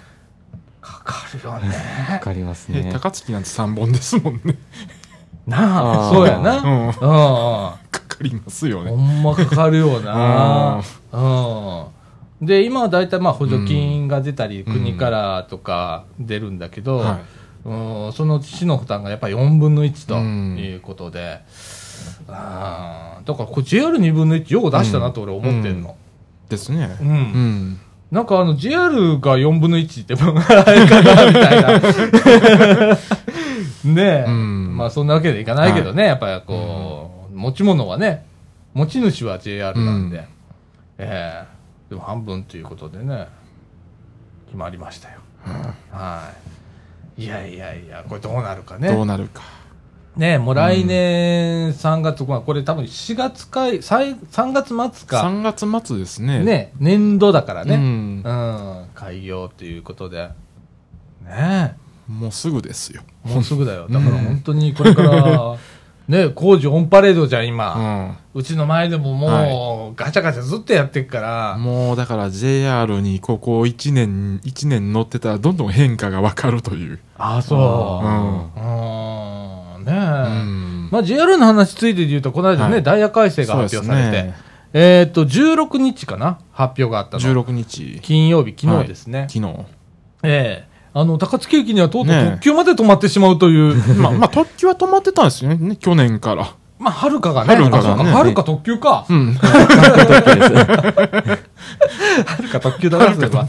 かかるよね。わかりますえね。高槻なんて3本ですもんね。なあ、そうやな。うん。かかりますよほね。んまかかるよな。うん。で、今は大体まあ補助金が出たり、ん国からとか出るんだけど、はうん、その市の負担がやっぱり4分の1うんということで、あーだからこれ JR2 分の1よく出したなと俺思ってんの。い。ですね。うんうん。なんかあの JR が4分の1ってもあれかなみたいな。ねえ、うんまあそんなわけでいかないけどね、やっぱりこう、持ち物はね、持ち主は JR なんで、うんええでも半分ということでね、決まりましたよ。はい。いやいやいや、これどうなるかね。どうなるか。ねえもう来年3月、まあこれ多分4月か、3月末か、3月末ですね。。ね、年度だからね。うんうん、開業ということで。ねもうすぐですよ。え、もうすぐだよ。だから本当にこれから、ね、工事オンパレードじゃん、う今。ん。うちの前でももう、ガチャガチャずっとやってっから。もうだから JR にここ1年、一年乗ってたらどんどん変化がわかるという。ああ、そう。うん。ねえ。うん。まあ JR の話ついてで言うと、この間ね、はいダイヤ改正が発表されて、えっと、16日かな？発表があったの。16日。金曜日、昨日ですね。昨日。ええあの、高槻駅にはとうとう特急まで止まってしまうという、まあ、まあ、特急は止まってたんですよね、去年から。まあ、はるかがね、はるかがねはるか特急か。うん。はるか特急だな、それは。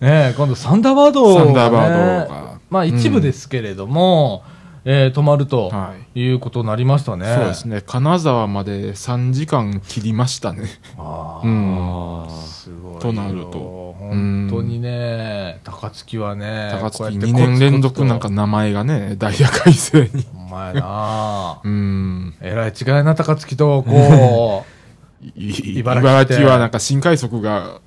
ね今度サンダーバードが、ね、サンダーバードがまあ一部ですけれども、えー止まるとはいいうことになりましたね。そうですね。金沢まで3時間切りましたね。あーうん。すごいよ。となると本当にね、高槻はね、高槻こうやって2年連続なんか名前がね、ダイヤ改正に。と。お前なうん。えらい違いな、高槻と、こ い茨城って茨城はなんか新快速が、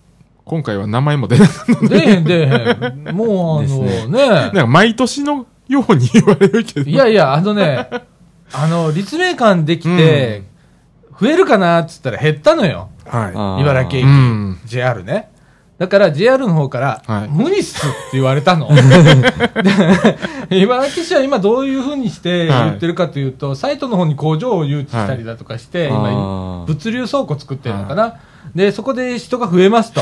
今回は名前も出なかっう、出えへん出えへん。もうあのね、た。なんか毎年のように言われるけど。いやいや、あのね、あの、立命館できて、増えるかなって言ったら減ったのよ。はい。茨城駅、うん JR ね。だから JR の方から、はい無理っすって言われたの。で茨城市は今どういうふうにして言ってるかというと、サイトの方に工場を誘致したりだとかして、はいあ今、ー物流倉庫作ってるのかな。で、そこで人が増えますと。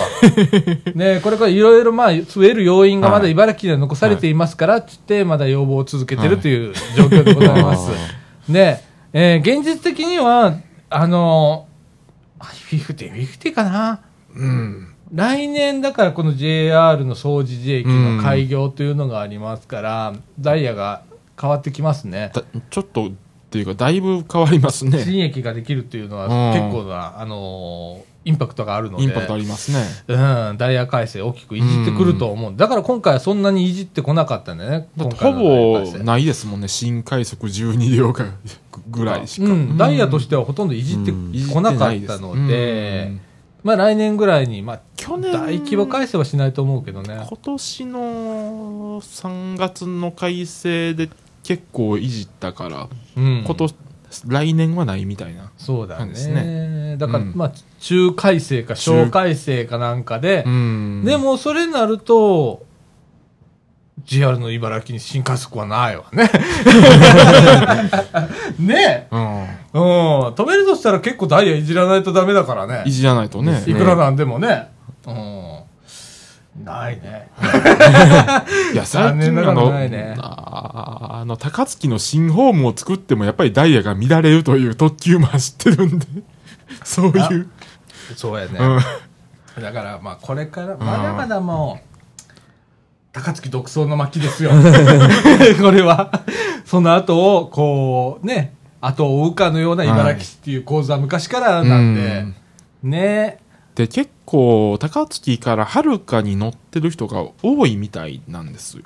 で、これからいろいろまあ、増える要因がまだはい茨城では残されていますから、つって、まだ要望を続けてるという状況でございます。で、えー現実的には、あのー、フィフティ、フィフティかな？うん。来年だからこの JR の総持寺駅の開業というのがありますから、ダイヤが変わってきますね。だちょっと、っていうか、だいぶ変わりますね。新駅ができるっていうのはうん結構な、あのーインパクトがあるので。インパクトありますね。うん、ダイヤ改正大きくいじってくると思う。だから今回はそんなにいじってこなかったんだよね。ほぼないですもんね。新快速12両がぐらいしか。うん、ダイヤとしてはほとんどいじってうんこなかったので、まあ来年ぐらいに、まあ、去年大規模改正はしないと思うけどね。今年の3月の改正で結構いじったから、うん。今年、来年はないみたいな。そうだなんですね。だから、うんまあ、中改正か小改正かなんかで、うんで、もそれになると、JR の茨城に新快速はないわね。ねうん。うん。止めるとしたら結構ダイヤいじらないとダメだからね。いじらないとね。いくらなんでもね。うん。ないね。いや、最近あねああの、高槻の新ホームを作ってもやっぱりダイヤが乱れるという特急も走ってるんで、そういう。そうやね。うん。だから、まあ、これから、まだまだもう、高槻独走の巻ですよ。これは。その後を、こう、ね、後を追うかのような茨城市っていう構図は昔からなんで、ね。で、結構、高槻からはるかに乗ってる人が多いみたいなんですよ。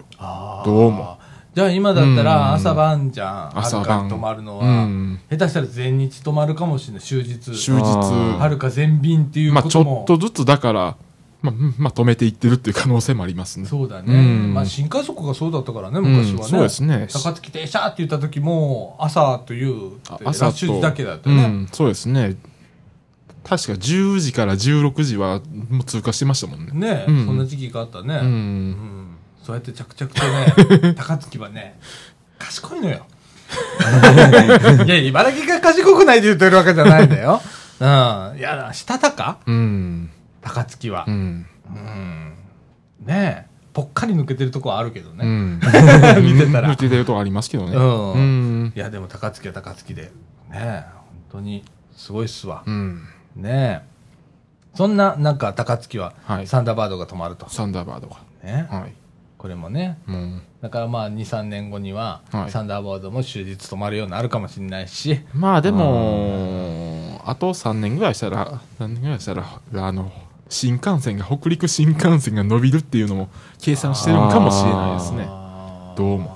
どうも。じゃあ今だったうんら朝晩じゃん。朝晩はるかに泊まるのうは。ん。下手したら全日泊まるかもしれない、終日。終日。はるか全便っていうまあ、ちょ。っとずつだから、まあ、うんまあ、止めていってるっていう可能性もありますね。そうだね。うんまあ新快速がそうだったからね、昔はね。うんそうですね高槻停車って言った時も、朝という、あラッシュ時だけだったね。うん、そうですね。確か10時から16時はもう通過してましたもんね。ね、うんそんな時期があったね。う。うんんそうやって着々とね、高槻はね、賢いのよ。いや、茨城が賢くないで言ってるわけじゃないんだよ。うん。いや、したたか？うん。高槻はう。ん。うん。ねえ、ぽっかり抜けてるとこはあるけどね。うん。見てたら見てたとこありますけどね。うんうん。いや、でも高槻は高槻で。ねえ、本当に、すごいっすわ。うん。ねえ。そんな、なんか高槻は、はいサンダーバードが止まると。サンダーバードね。が。はい。これもね。もう、だからまあ、2、3年後には、はいサンダーバードも終日止まるようになるかもしれないし、まあでも、あと3年ぐらいしたら、3年ぐらいしたら、あの、新幹線が、北陸新幹線が伸びるっていうのも計算してるんかもしれないですね。あーどうも。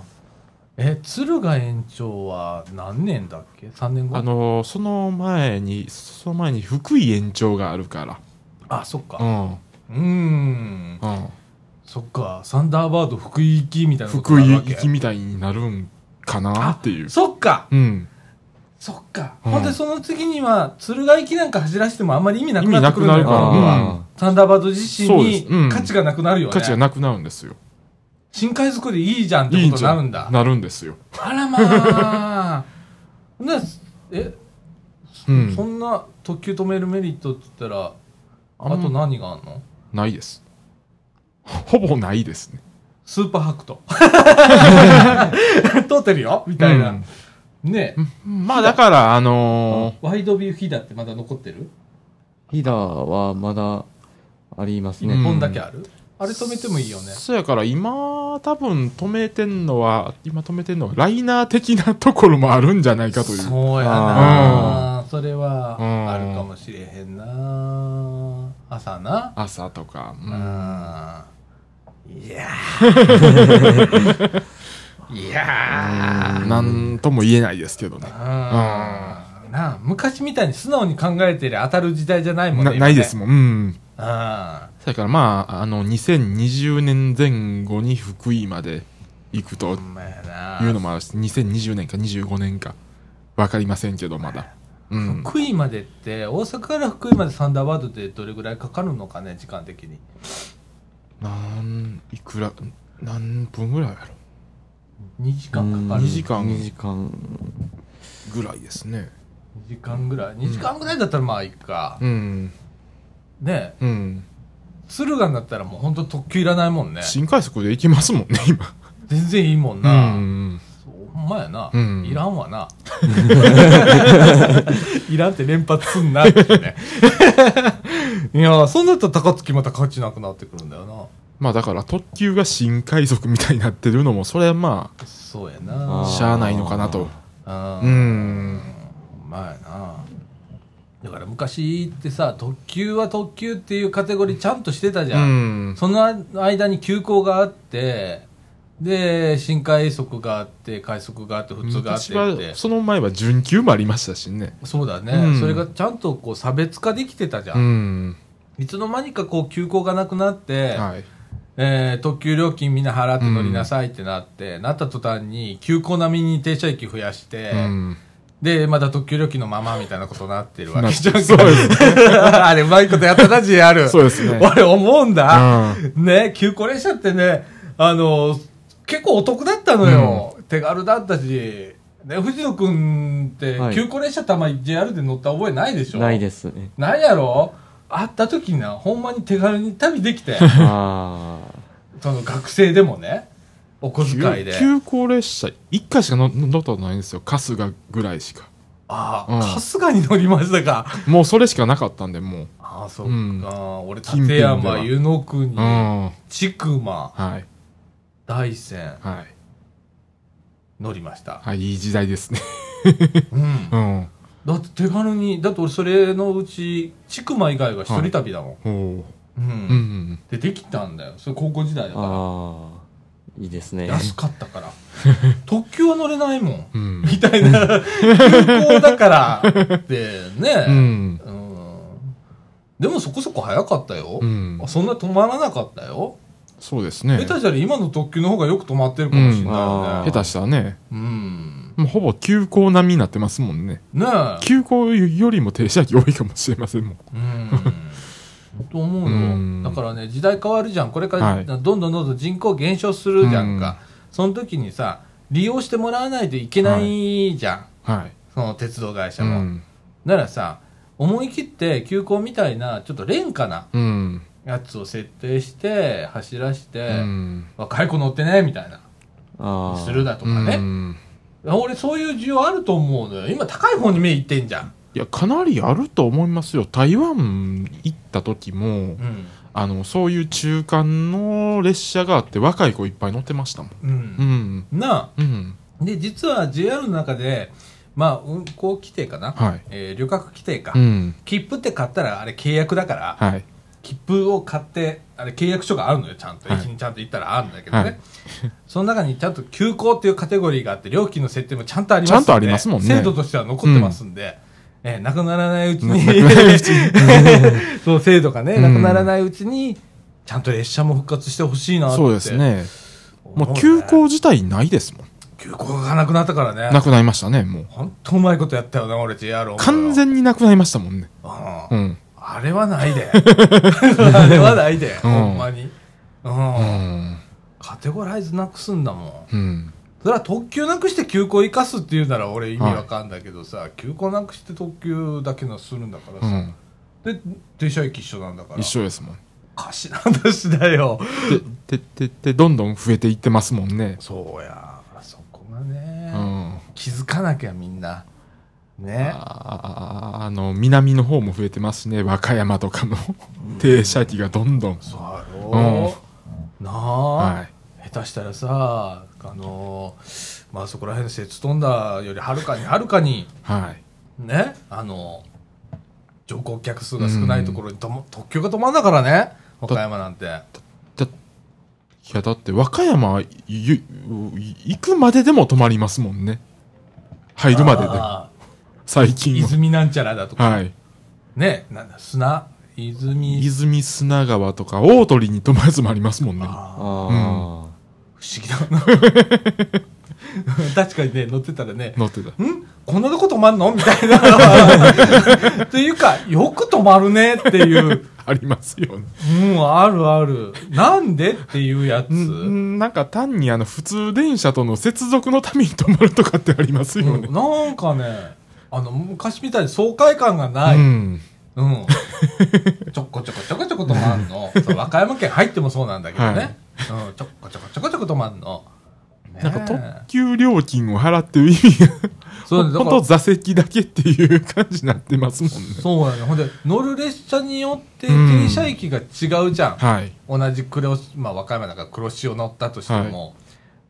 え、敦賀延長は何年だっけ ?3 年後？あの、その前に、その前に福井延長があるから。あ、そっか。うん。うーん。うん。そっか。サンダーバード福井行きみたいなこと福井になるわけ？行きみたいになるんかなっていう。そっかうん。そっか。うんほんで、その次には、敦賀行きなんか走らせてもあんまり意味なくなってくるんだよ意味なくなるから今サンダーバード自身に価値がなくなるよね。価値がなくなるんですよ。新海作りいいじゃんってことにいいんじゃなるんだ。なるんですよ。あらまあ。ならえ、うんそんな特急止めるメリットって言ったら、あと何があんの？ないです。ほぼないですね。スーパーハクト。通ってるよ？みたいな。ねまあだから、あのワイドビューヒダってまだ残ってる？ヒダはまだありますね。うん本だけある？あれ止めてもいいよねー。そやから今、多分止めてんのは、今止めてんのは、ライナー的なところもあるんじゃないかという。そうやなそれはうんあるかもしれへんな朝な。朝とか。ううんん。いやー いやーなんとも言えないですけどね。うんなあ昔みたいに素直に考えてりゃ当たる時代じゃないもんね。なないです。もん。うん。うん。そやからまあ、あの、2020年前後に福井まで行くというのもあるし、2020年か25年か、わかりませんけど、まだ。うん。福井までって、大阪から福井までサンダーバードでどれぐらいかかるのかね、時間的に。なん、いくら、何分ぐらいやろ2時間かかる。2時間2時間。ぐらいですね。2時間ぐらい。2時間ぐらいだったらまあいいか。うん。ねうん。敦賀になったらもう本当特急いらないもんね。新快速で行きますもんね、今。全然いいもんうな。うほんまやな。うんいらんわな。いらんって連発すんなってね。いや、そうなったら高槻また価値なくなってくるんだよな。まあだから特急が新快速みたいになってるのも、それはまそうやあなあ、。しゃあないのかなと。あう。ん。まあやな。だから昔ってさ、特急は特急っていうカテゴリーちゃんとしてたじうゃん。ん。その間に急行があって、で、新快速があって、快速があって、普通があって。その前は準急もありましたしね。そうだね、うんそれがちゃんとこう差別化できてたじゃ。うんん。いつの間にかこう急行がなくなって、はい。えー特急料金みんな払って乗りなさいってなって、なった途端に急行並みに停車駅増やして、うん。で、まだ特急料金のままみたいなことになってるわなけじゃんか。そうです。あれ、うまいことやったな、JR。そうですね俺思うんだ。うね、急行列車ってね、あの、結構お得だったのよ。手軽だったし。ね、藤野くんって、はい急行列車たまに JR で乗った覚えないでしょ？ないですね。ないやろ？会った時にな、ほんまに手軽に旅できて。あその学生でもね、お小遣いで。急行列車、一回しか乗乗ったことないんですよ。春日ぐらいしか。ああ、うん春日に乗りましたか。もうそれしかなかったんで、もう。ああ、そっか。うん俺、立山、湯の国う、ん。千曲、はい。大山、はい。乗りました。はい、いい時代ですね。うん。うん。だって手軽に、だって俺それのうち、千曲以外は一人旅だもん。おーうん。うん。で、できたんだよ。それ高校時代だあ。かああ。いいですね。ら。安かったから。特急は乗れないもん。うん。みたいな、空港だからってね。うん。うんでもそこそこ早かったよ。うんそんな止まらなかったよ。そうですね。下手したら今の特急の方がよく止まってるかもしれないようんね。下手したらね、うん。もうほぼ急行並みになってますもんね。ねえ。急行よりも停車駅多いかもしれませんもん。うん。と思うよ、うんだからね、時代変わるじゃん。これから、はいどんどんどんどん人口減少するじゃんか。その時にさ、利用してもらわないといけないじゃん。はい。その鉄道会社も。うん。ならさ、思い切って急行みたいな、ちょっと廉価なうん。やつを設定して、走らして、うん。若い子乗ってね、みたいな。するだとうかね。ん。俺そういう需要あると思うのよ。今高い方に目いってんじゃん。いや、かなりあると思いますよ。台湾行った時も、うん。あの、そういう中間の列車があって若い子いっぱい乗ってましたもん。う。うんん。なあ。うん。で、実は JR の中で、まあ、運行規定かな？はい。えー旅客規定か。うん。切符って買ったらあれ契約だから、はい。切符を買って、あれ契約書があるのよ、ちゃんと。はい駅にちゃんと行ったらあるんだけどね。はいその中にちゃんと急行っていうカテゴリーがあって、料金の設定もちゃんとありますんでちゃんとありますもんね制度としては残ってますんで、えーなくならないうちに、そう、制度がね、うんなくならないうちに、ちゃんと列車も復活してほしいなって。そうですね。もう急行自体ないですもん。急行がなくなったからね。なくなりましたね、もう。ほんとうまいことやったよね、俺 JR 完全になくなりましたもんね。うんうん。あれはないで。あれはないで、うんほんまに。うん。うん。カテゴライズなくすんだもん。うん。それは特急なくして急行生かすっていうなら俺意味わかんだけどさ、急行なくして特急だけのするんだからさ。うん。で、停車駅一緒なんだから。一緒ですもん。かしな話だよ。で、で、で、で、どんどん増えていってますもんね。そうや。そこがね、うん。気づかなきゃみんな。ね。ああの、南の方も増えてますね。和歌山とかの停車機がどんどん。そうやろ、なあ、はい。下手したらさ、あのーまあそこら辺の節飛んだよりはるかにはるかに、はい。ね、あの乗降客数が少ないところにとも、特急が止まんだからね、和歌山なんて。だ、いや、だって和歌山、ゆ行くまででも止まりますもんね。入るまでで。最近は。泉なんちゃらだとか、はい。ね、なんだ、砂、泉、泉砂川とか大鳥に止まるやつもありますもんね。ああーあ。不思議だな。確かにね、乗ってたらね、乗ってた。ん？こんなとこ止まんの？みたいな。というか、よく止まるねっていう。ありますよね。うん、あるある。なんでっていうやつ。んなんか単にあの普通電車との接続のために止まるとかってありますよねうん。なんかね、あの、昔みたいに爽快感がない。ううん。ん。ちょこちょこちょこちょこ止まんの。和歌山県入ってもそうなんだけどね。うん、ちょこちょこちょこちょこ止まんの。ねえなんか特急料金を払ってる意味が、そうだからほんと座席だけっていう感じになってますもんね。そうやね。ほんで、乗る列車によってうん停車駅が違うじゃん。はい。同じ黒、まあ、和歌山だから黒潮乗ったとしても。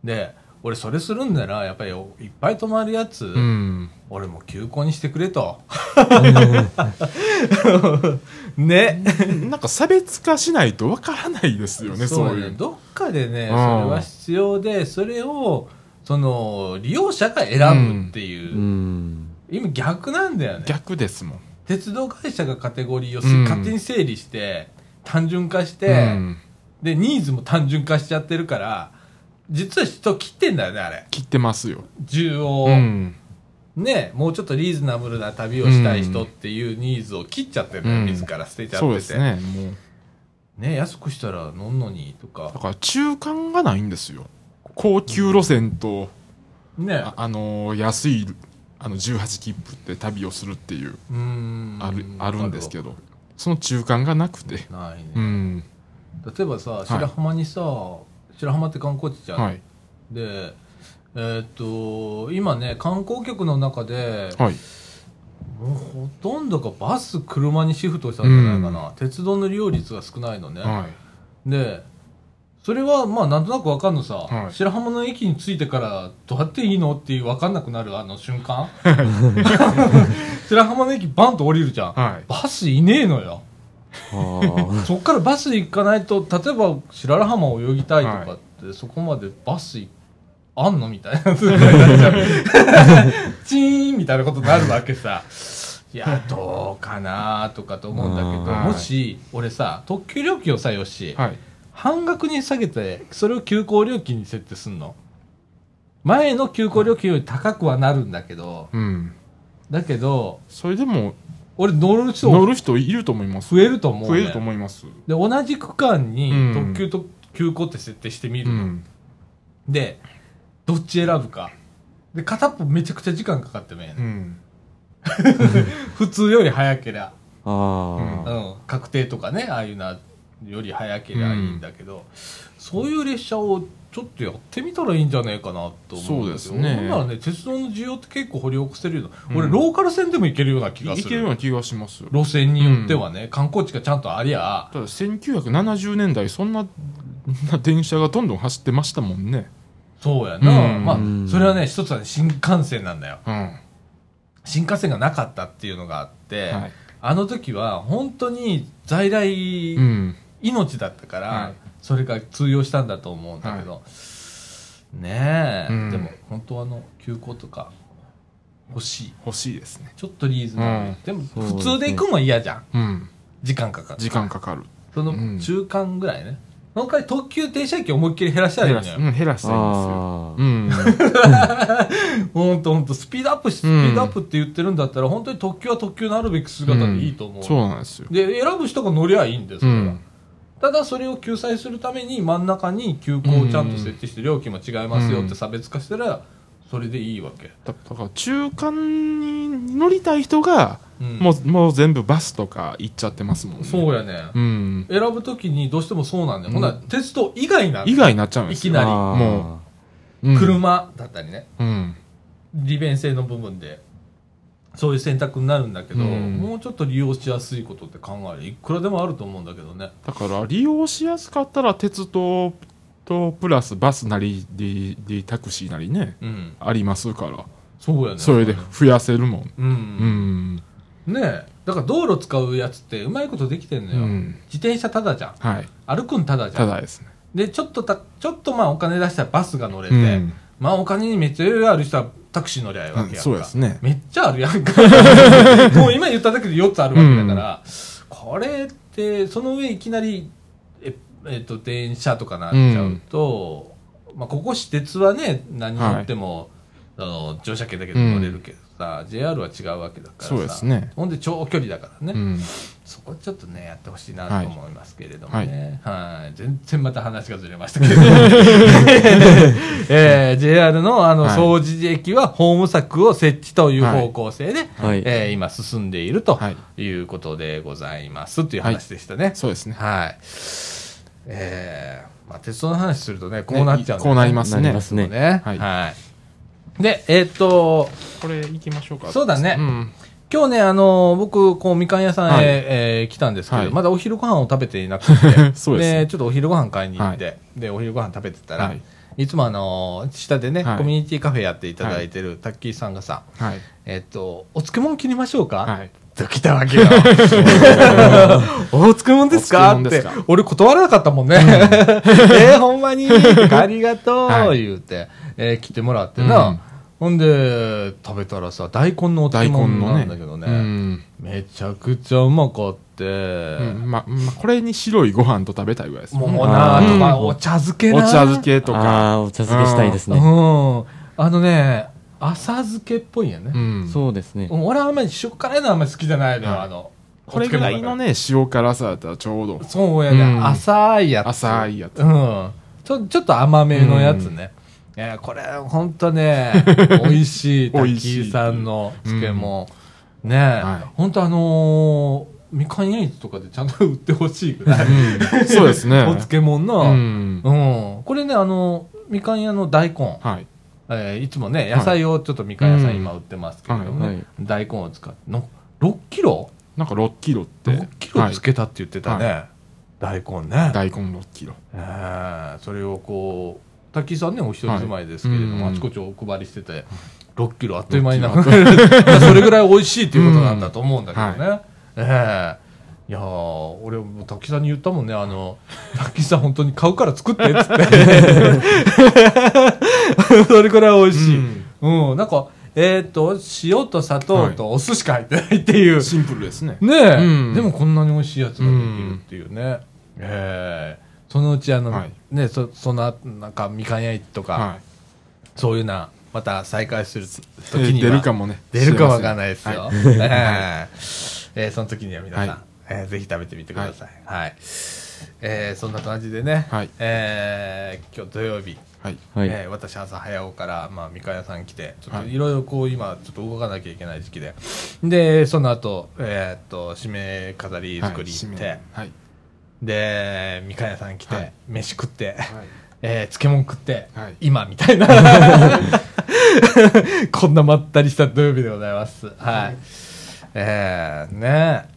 で、俺それするんなら、やっぱりいっぱい止まるやつ、うん。俺も休校にしてくれと。ね。なんか差別化しないとわからないですよね、そうだいう。どっかでね、んそれは必要で、それを、その、利用者が選ぶっていう、うん。今逆なんだよね。逆ですもん。鉄道会社がカテゴリーをしうん勝手に整理して、単純化しうて、ん。で、ニーズも単純化しちゃってるから、実は人切ってんだよね、あれ。切ってますよ。需要を、うん。ね、もうちょっとリーズナブルな旅をしたい人っていうニーズを切っちゃってるのよ、うん自ら捨てちゃそうってて。ですね。もう。ね安くしたら乗んのにとか。だから中間がないんですよ。高級路線と、ねああのー安い、あの、18切符で旅をするっていう、う。ある、あるんですけど、その中間がなくて。ないね。うん。例えばさ、白浜にさ、白浜って観光地じゃん。はい。で、えーっと、今ね、観光客の中で、はい。もうほとんどがバス、車にシフトしたんじゃないかな。鉄道の利用率が少ないのね。はい。で、それはまあなんとなくわかんのさ、はい。白浜の駅に着いてからどうやっていいのっていうわかんなくなる？あの瞬間？白浜の駅バンと降りるじゃん、はい。バスいねえのよ。あ そっからバス行かないと例えば白浜を泳ぎたいとかって、そこまでバスいあんのみたいな チーンみたいなことになるわけさいやどうかなとかと思うんだけど、はいもし俺さ特急料金をさよし、はい。半額に下げて、それを休校料金に設定すんの？前の休校料金より高くはなるんだけど、うん。だけど、それでも、俺乗る人乗る人いると思います。増えると思う、ね。増えると思います。で、同じ区間にうん特急と休校って設定してみうるの。ん。で、どっち選ぶか。で、片っぽめちゃくちゃ時間かかってもええね、うん。普通より早けりゃ、あ。うん、確定とかね、ああいうのより早けりゃいいんだけど、そういう列車をちょっとやってみたらいいんじゃないかなと思うんだけど。そうですね。ほんならね鉄道の需要って結構掘り起こせるような、うん。俺ローカル線でも行けるような気がいする。けるような気がします。路線によってはね、観光地がちゃんとありゃ。ただ1970年代そんな な電車がどんどん走ってましたもんね。そうやな、うん。まあそれはね一つはね新幹線なんだよ。うん。新幹線がなかったっていうのがあって、はい。あの時は本当に在来うん。命だったから、はい。それが通用したんだと思うんだけど、ねえ、うん。でも本当はあの休校とか欲しい。欲しいですね。ちょっとリーズナブル、でも普通で行くのは嫌じゃん。うん。時間かかる時間かかる。そのうん。中間ぐらいね、その代わり特急停車駅を思いっきり減らしたらいいのよ減らす。うん、減らしたらいいんですよ。あうん。ほん。とほんとスピードアップしスピードアップって言ってるんだったら、本当に特急は特急のあるべき姿でいいと思う、そうなんですよ。で選ぶ人が乗りゃいいんですよ、それはうん。ただそれを救済するために真ん中に休校をちゃんと設定して料金も違いますよって差別化したらそれでいいわけだだから中間乗りたい人が、うんもう、もう全部バスとか行っちゃってますもんね。そうやね。うん。選ぶときにどうしてもそうなんだよ。うんほな、鉄道以外なの以外になっちゃうんですよ。いきなりもうん、車だったりね。うん。利便性の部分で。そういう選択になるんだけど、うんもうちょっと利用しやすいことって考えるいくらでもあると思うんだけどね。だから、利用しやすかったら、鉄道とプラスバスなり、で、でタクシーなりね、うん。ありますから、そうやね。それで増やせるもん。う。うんん。ねえ。だから道路使うやつってうまいことできてんのよ。うん自転車ただじゃん。はい。歩くんただじゃん。ただですね。で、ちょっとた、ちょっとまあお金出したらバスが乗れて、うんまあお金にめっちゃ余裕ある人はタクシー乗りゃいいわけやんか、うんそうですねめっちゃあるやんか。もう今言っただけで4つあるわけだから、これって、その上いきなり、え、えっと、電車とかなっちゃうと、まあここ私鉄はね、何乗っても、あの、乗車券だけで乗れるけどさ、JR は違うわけだからさ。ねほんで長距離だからね。うん。そこちょっとね、やってほしいなと思いますけれどもね。はい。全然また話がずれましたけど。えー JR のあの、はい掃除駅はホーム柵を設置という方向性で、はいえー今進んでいるとはいいうことでございますという話でしたね。そうですね。はい。えー、まあ、鉄道の話するとね、こうなっちゃうんねこうなりますねなりま。すね。ね。は。はいいで、えーっと、これ行きましょうか。そうだねうん。今日ね、あの僕、こう、みかん屋さんへ、はいえー来たんですけど、はいまだお昼ご飯を食べていなくて、そうですねちょっとお昼ご飯買いに行って、はで、お昼ご飯食べてたら、はいい、つもあの下でね、はいコミュニティカフェやっていただいてるタッキーさんがさ、はい。えっと、お漬物切りましょうか、はい。と来たわけよ。お漬物ですか？って俺断らなかったもんね。えー、ほんまに？ありがとう、はい言うて、えー来てもらってな。うんほんで、食べたらさ、大根のお漬大根のなんだけどね。うん。めちゃくちゃうまかって、うんま、ま、これに白いご飯と食べたいぐらいです。もううんな、とか、お茶漬けな。お茶漬けとあか。あ、お茶漬けしたいですうね。ん。あのね、浅漬けっぽいんやね。うん。そうですね。うん俺はあんまり塩辛いのはあんまり好きじゃないのよ、はいあの。これぐらいのね、塩辛さだったらちょうど。そうやね、うん浅いやつ。浅いやつうん。ちょ、ちょっと甘めのやつね。いや、これ、ほんとね、美味しい、美味しい滝さんの漬物。ねはいほんとあのーみかん屋市とかでちゃんと売ってほしいぐらい。うん。そうですね。お漬物の、ううん。ん。これね、あの、みかん屋の大根。はい。えーいつもね、野菜をちょっとみかん屋さんうん今売ってますけれどもね、はいはい大根を使って、の6キロ？なんか6キロって。?6 キロはいつけたって言ってたね。大根ね。大根6キロ。えーそれをこう、滝さんね、お一人住まいですけれども、あちこちお配りしてて、6キロあっという間になくなる。それぐらい美味しいっていうことなんだと思うんだけどね。ええいやー俺も滝さんに言ったもんね、あの、滝さん本当に買うから作ってっつって。それくらい美味しい。うん、なんか、えっ、と、塩と砂糖とお酢しか入ってないっていう。シンプルですね。ねえ、うんでもこんなに美味しいやつができるっていうね。ええそのうちあの、はいね、そ、その後、なんか、みかん屋市とか、はそういうな、また再開するい。時には 出るかもね。出るかわかんないですよ。はえええーその時には皆さん、はいえーぜひ食べてみてください。はい。えーそんな感じでね、はいえー今日土曜日、はい。はい。えー私朝早尾から、まあ、みかん屋さん来て、ちょっとはいいろいろこう今、ちょっと動かなきゃいけない時期で。で、その後、えーっと、締め飾り作り行って、はい。はい。で、みかん屋さん来て、はい飯食って、はいえー漬物食って、はい今みたいな。こんなまったりした土曜日でございます。はい。えー、ね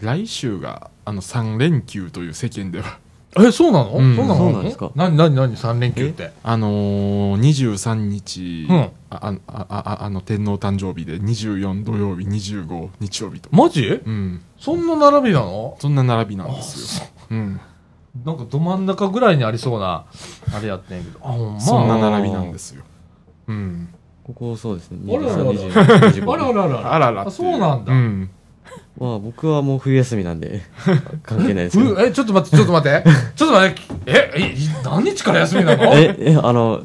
来週が、あの、3連休という世間では、え、そうなの、うん。そうなの？そうなんですか？何、何、何、3連休って？あのー、23日、うん。あああああの天皇誕生日で24土曜日25日曜日と、マジ？うん、そんな並びなの？そんな並びなんですよ、う。ん、なんかど真ん中ぐらいにありそうな、あれやってんけど。あ、ほんま？そんな並びなんですよ、うん、ここそうですね。あららら。23 25あらあらあら。あららっていそうなんだ。うん、まあ僕はもう冬休みなんで、関係ないですけど。ふえ、ちょっと待って、ちょっと待って。ちょっと待って。え、え、何日から休みなの？え、え、あの、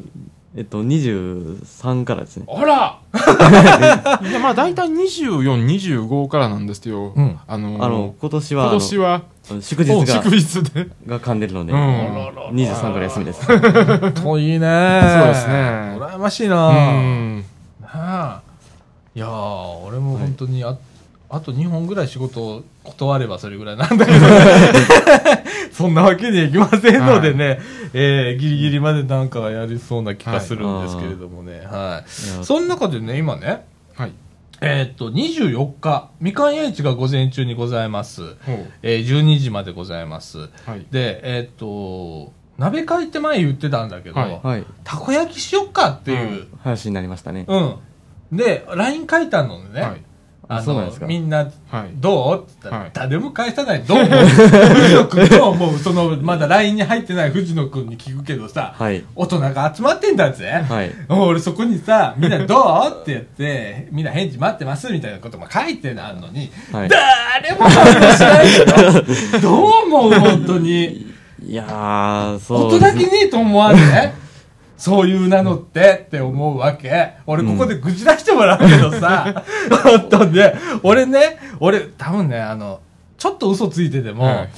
えっと、23からですね。あら いやまあ大体2425からなんですよ、うんあのーあの、今年は、今年はあの祝日が、祝日でが噛んでるので、うん23から休みです。といいねそうですね羨ましいうな、んなあいやー俺も本当にあ,、あと2本ぐらい仕事を断ればそれぐらいなんだけど、そんなわけにはいきませんのでね、えーギリギリまでなんかやりそうな気がするんですけれどもね、はい。いやその中でね今ね。はい。えーっと24日みかん屋市が午前中にございます、えー12時までございます。はい。でえーっと鍋会って前言ってたんだけど、はい。はい。たこ焼きしよっかっていう、話になりましたね。うん。で、LINE 書いたのね。はいあのそうなんですか？みんな、はいどう？って言ったら、はい誰も返さない。どう？思う藤野くんどう？その、まだ LINE に入ってない藤野くんに聞くけどさ、はい。大人が集まってんだぜ。はい。俺そこにさ、みんなどう？って言って、みんな返事待ってますみたいなことも書いてあるのに、はい。誰も反応しないよ。どう思う本当に。いやー、そう音だけねえと思わんね。そういうなのってって思うわけ。俺ここで愚痴出してもらうけどさ、本当ね、俺ね、俺多分ね、あの、ちょっと嘘ついてても、はい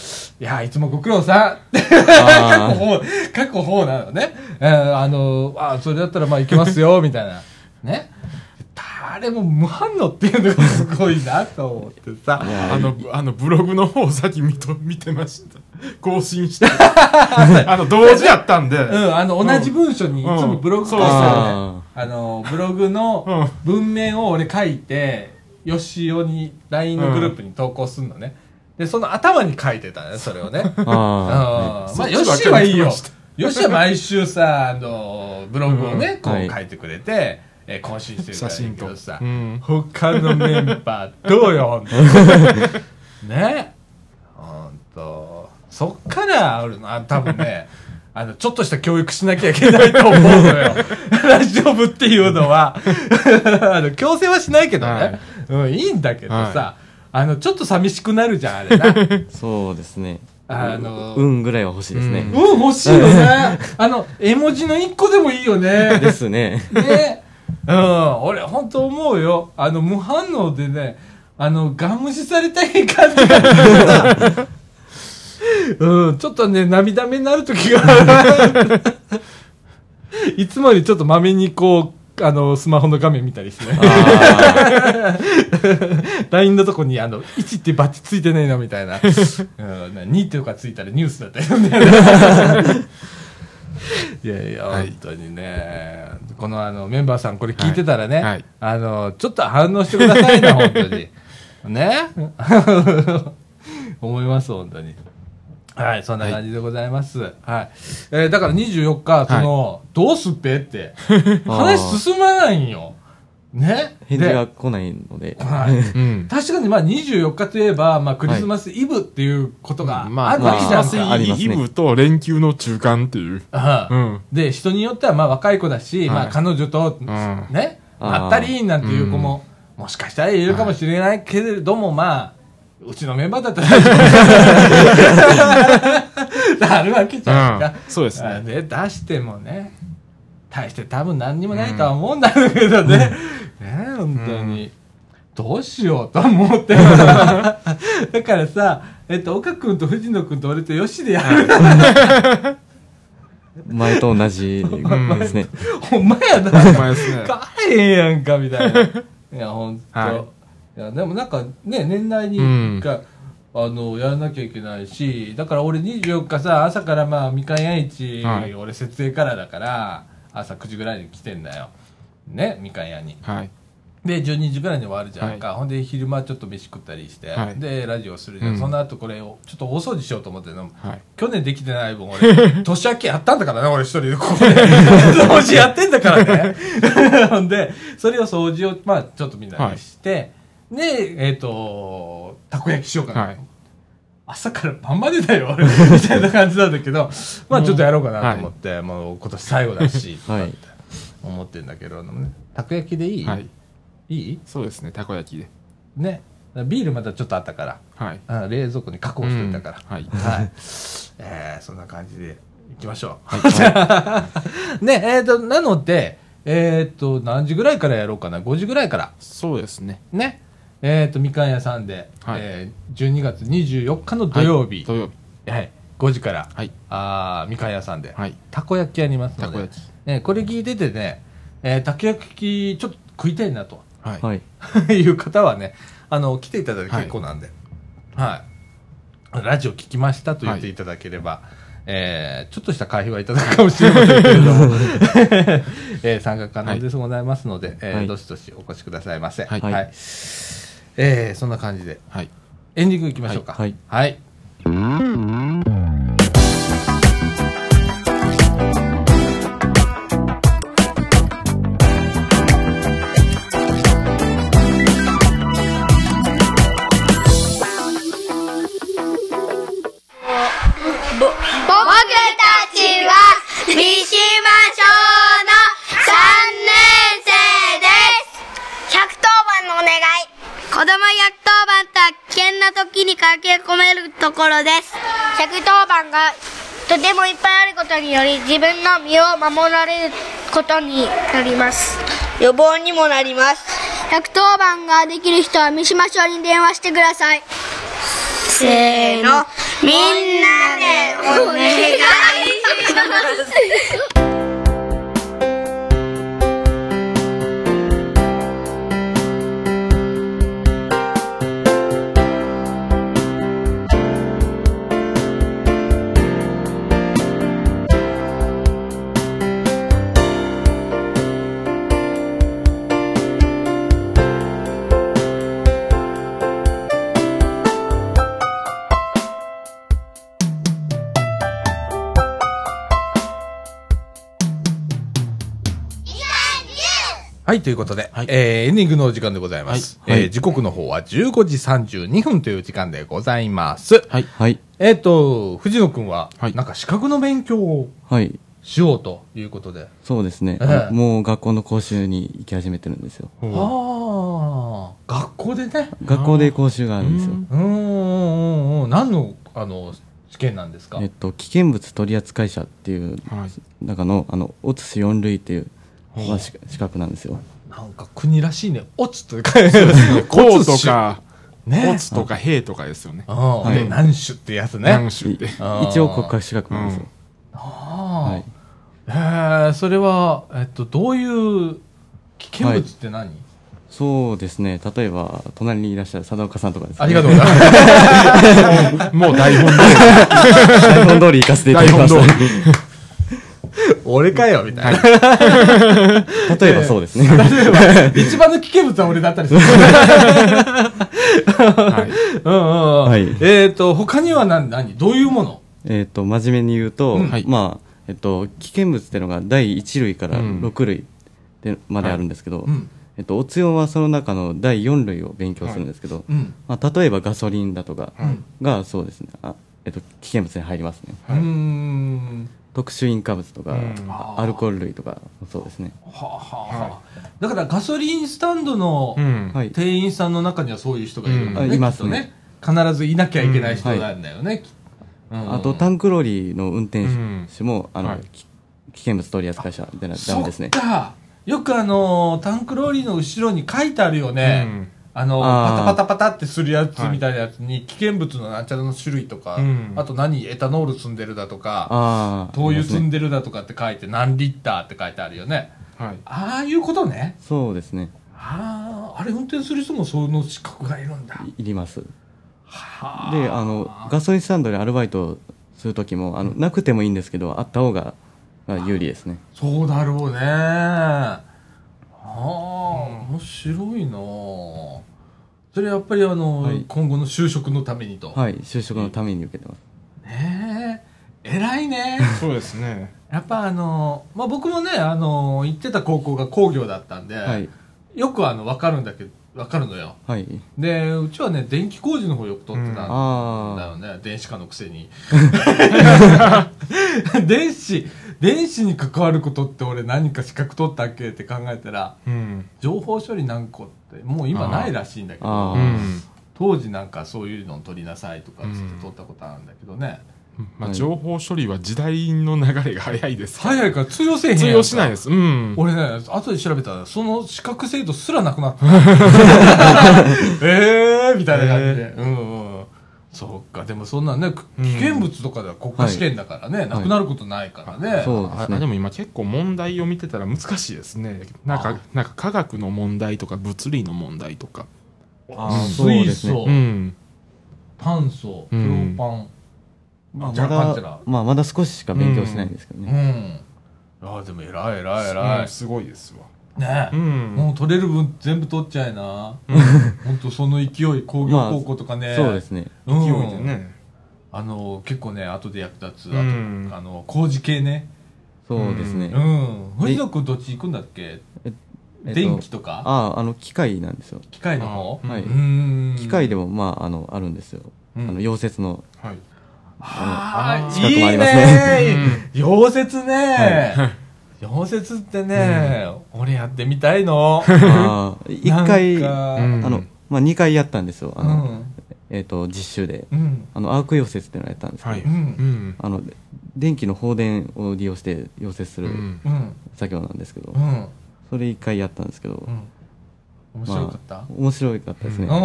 い、や、いつもご苦労さん 過去方、過去方なのね。えーあの、あそれだったらまあ行きますよ、みたいな。ね。誰も無反応っていうのがすごいなと思ってさ。あの、あの、ブログの方を先見と 見てました。更新して。あの、同時やったんで。うん、あの、同じ文章にいつもブログ書いてたね、あの、ブログの文面を俺書いて、よしおに LINE のグループに投稿するのね。で、その頭に書いてたね、それをね。うんあまあ、よしはいいよ。よしは毎週さ、あの、ブログをね、こうはい書いてくれて、えー更新してるからいいけどさ写真と、うん他のメンバーどうよ、ね。ほんと。そっからあるの、あ多分ね、あの、ちょっとした教育しなきゃいけないと思うのよ。ラジオ部っていうのは。あの、強制はしないけどね。はいうん、いいんだけどさ、はあの、ちょっと寂しくなるじゃん、あれな。ーそうですね。あの、運ぐらいは欲しいですね。うん、欲しいよね。あの、絵文字の一個でもいいよね。ですね。ね。うん、俺、本当思うよ。あの、無反応でね、あの、ガン無視されたい感じが うん、ちょっとね、涙目になる時がある。いつもよりちょっとまめにこう、あの、スマホの画面見たりしてね。あ LINE のとこに、あの、1ってバッチついてないのみたいな。うん、2とかついたらニュースだったよね。いやいや、はい本当にね。このあの、メンバーさんこれ聞いてたらね、はいはいあの、ちょっと反応してくださいな、本当に。ね？思います、本当に。はい、そんな感じでございます。はい。えーだから24日、その、どうすっぺって、話進まないんよ。ね？ー返事でが来ないので。はい。うん。確かにまあ24日といえば、まあクリスマスイブっていうことがまあ、あるわけじゃんか。ありますねイブと連休の中間っていう。で、人によってはまあ若い子だし、はい。まあ彼女と、ん。ね、あー。あったりなんていう子も、もしかしたらいるかもしれないけれども、まあ、うちのメンバーだったら。あるわけじゃんか。うん。そうですね。あで、出してもね、大して多分何にもないとは思うんだけどね。ね本当に。どうしようと思って。だからさ、えっと、岡君と藤野君と俺と吉でやる。前と同じですね。ほんまやな。ほんまですね。帰れへんやんか、みたいな。いや、ほんと。はいいや、でもなんかね、年内にうん一回、あの、やらなきゃいけないし、だから俺24日さ、朝からまあ、みかん屋市、はい俺設営からだから、朝9時ぐらいに来てんだよ。ね、みかん屋に。はい。で、12時ぐらいに終わるじゃんか。ほんで、昼間ちょっと飯食ったりして、はいで、ラジオするじゃん。うんその後これを、ちょっと大掃除しようと思ってるの。はい。去年できてない分、俺、年明けやったんだからね、俺一人で ここで。掃除やってんだからね。ほんで、それを掃除を、まあ、ちょっとみんなでして、で、えっ、と、たこ焼きしようかな。はい。朝から晩までだよ、俺。みたいな感じなんだけど、まあちょっとやろうかなと思って、もう今年最後だし、はい思ってんだけど、ね、たこ焼きでいい、はい。いい？そうですね、たこ焼きで。ね。ビールまだちょっとあったから、はい。あ冷蔵庫に確保しておいたから。うんはいはい。えー、そんな感じで行きましょう。ね、えっ、と、なので、えっ、と、何時ぐらいからやろうかな ?5 時ぐらいから。そうですね。ね。えっ、と、みかん屋さんで、はいえー、12月24日の土曜日、土曜日。はい、5時から、はい。あーみかん屋さんで、はい。たこ焼きやりますので、たこ焼き。ね、これ聞いててね、えー、たこ焼きちょっと食いたいなと。はい。はい。いう方はね、あの、来ていただいて結構なんで、はい。ラジオ聞きましたと言っていただければ、えーちょっとした会費はいただくかもしれませんけれども、えー参加可能ですございますので、えーはいどしどしお越しくださいませ。はいはいえーそんな感じで、はい。エンディングいきましょうか。はいはい。僕自分の身を守られることになります。予防にもなります。110番ができる人は三島小に電話してください。せーの。みんなでお願いします ということで、はいえーエンディングのお時間でございます。はいえー時刻の方は15時32分という時間でございます。はい。はい。えっ、と、藤野くんは、はいなんか資格の勉強をはい。しようということで。そうですね。ええあもう学校の講習に行き始めてるんですよ。ああ、学校でね。学校で講習があるんですよ。うーんうんうんうん。何の、あの、試験なんですか？えっと、危険物取扱者っていうはい。中の、あの、オツス4類っていう、まあ、し資格なんですよ。なんか国らしいね。オツというか、こうとか、ね。オツとか兵とかですよね。うん。はいで、何種ってやつね。何種って。あー一応国家資格なんですよ。あはい。あ。へえ、それは、えっと、どういう危険物って何、そうですね。例えば、隣にいらっしゃる佐岡さんとかですね。ありがとうございます。もう台本で。台本通り行かせていただきま台本通した。俺かよ、みたいな。例えばそうですね。一番の危険物は俺だったりする。はい。うんうんえっ、と、他には何、何？どういうもの？えっと、真面目に言うと、まあ、えっと、危険物っていうのが第1類からうん6類でまであるんですけど、うん。えっと、おつよはその中の第4類を勉強するんですけど、うん。まあ、例えばガソリンだとかはいがそうですね、あえっと、危険物に入りますね。うーん。特殊引火物とか、アルコール類とかもそうですね。はあ、はあはあ、だからガソリンスタンドの。店員さんの中にはそういう人がいるんだね。いますね。必ずいなきゃいけない人なんだよね。うんあと、タンクローリーの運転手も、あの、危険物取扱者みたいなダメですねそっ。か。よくあの、タンクローリーの後ろに書いてあるよね。うんあの、パタパタパタってするやつはいみたいなやつに、危険物のなんちゃらの種類とか、うんあと何、エタノール積んでるだとか。灯油積んででるだとかって書いて、何リッターって書いてあるよね。はい。ああいうことね。そうですね。ああ、あれ運転する人もその資格がいるんだ。いいります。はで、あの、ガソリンスタンドでアルバイトするときも、あの、なくてもいいんですけど、あった方が、が有利ですね。そうだろうね。ああ、面白いなあそれやっぱりあの、はい今後の就職のためにと。はい。就職のために受けてます。ねえ、偉いね。そうですね。やっぱあの、まあ、僕もね、あの、行ってた高校が工業だったんで、はい。よくあの、わかるんだけど、わかるのよ。はい。で、うちはね、電気工事の方よく取ってたんだあよね、電子化のくせに。電子、電子に関わることって俺何か資格取ったっけって考えたら、うん。情報処理何個ってもう今ないらしいんだけど。当時なんかそういうの取りなさいとかつってうん取ったことあるんだけどね、まあ、はい情報処理は時代の流れが早いですから。早いから通用せえへんやん通か用しないです。うん。俺ね後で調べたらその資格制度すらなくなったえ えーみたいな感じで、うんうんそか。でもそんなね危険物とかでは国家試験だからね、なくなることないからね、そうですね。あでも今結構問題を見てたら難しいですね。なんあ。かなんか科学の問題とか物理の問題とか。あーそう水ですね。素、うん。炭素プロうん。パン、まあじゃまだまあまだ少ししか勉強してないんですけどうね、ん。ああでも偉い偉い偉い、うん。すごいですわね、うん。もう取れる分全部取っちゃえな、本当その勢い工業高校とかね、そうですね。うん。勢いでね。あの結構ね後で役立つ、うん。あの工事系ね。そうですね、うん。藤野君どっち行くんだっけ？えっと電気とか？あああの機械なんですよ。機械の方？あはい。うん。機械でもまああのあるんですよ、うん。あの溶接の。はい。ああ資格いいもありますね。溶接ね溶接ってね俺やってみたいの。ああ一回なんあかうん。の、まあ、2回やったんですよ。あうの、ん。えっ、と実習で。うん。あのアーク溶接っていうのをやったんですけど、はい。うん。うん。あの電気の放電を利用して溶接するうん。うん作業なんですけど、うん。それ1回やったんですけど、うん。面白かった？まあ、面白かったですね、うん。まあ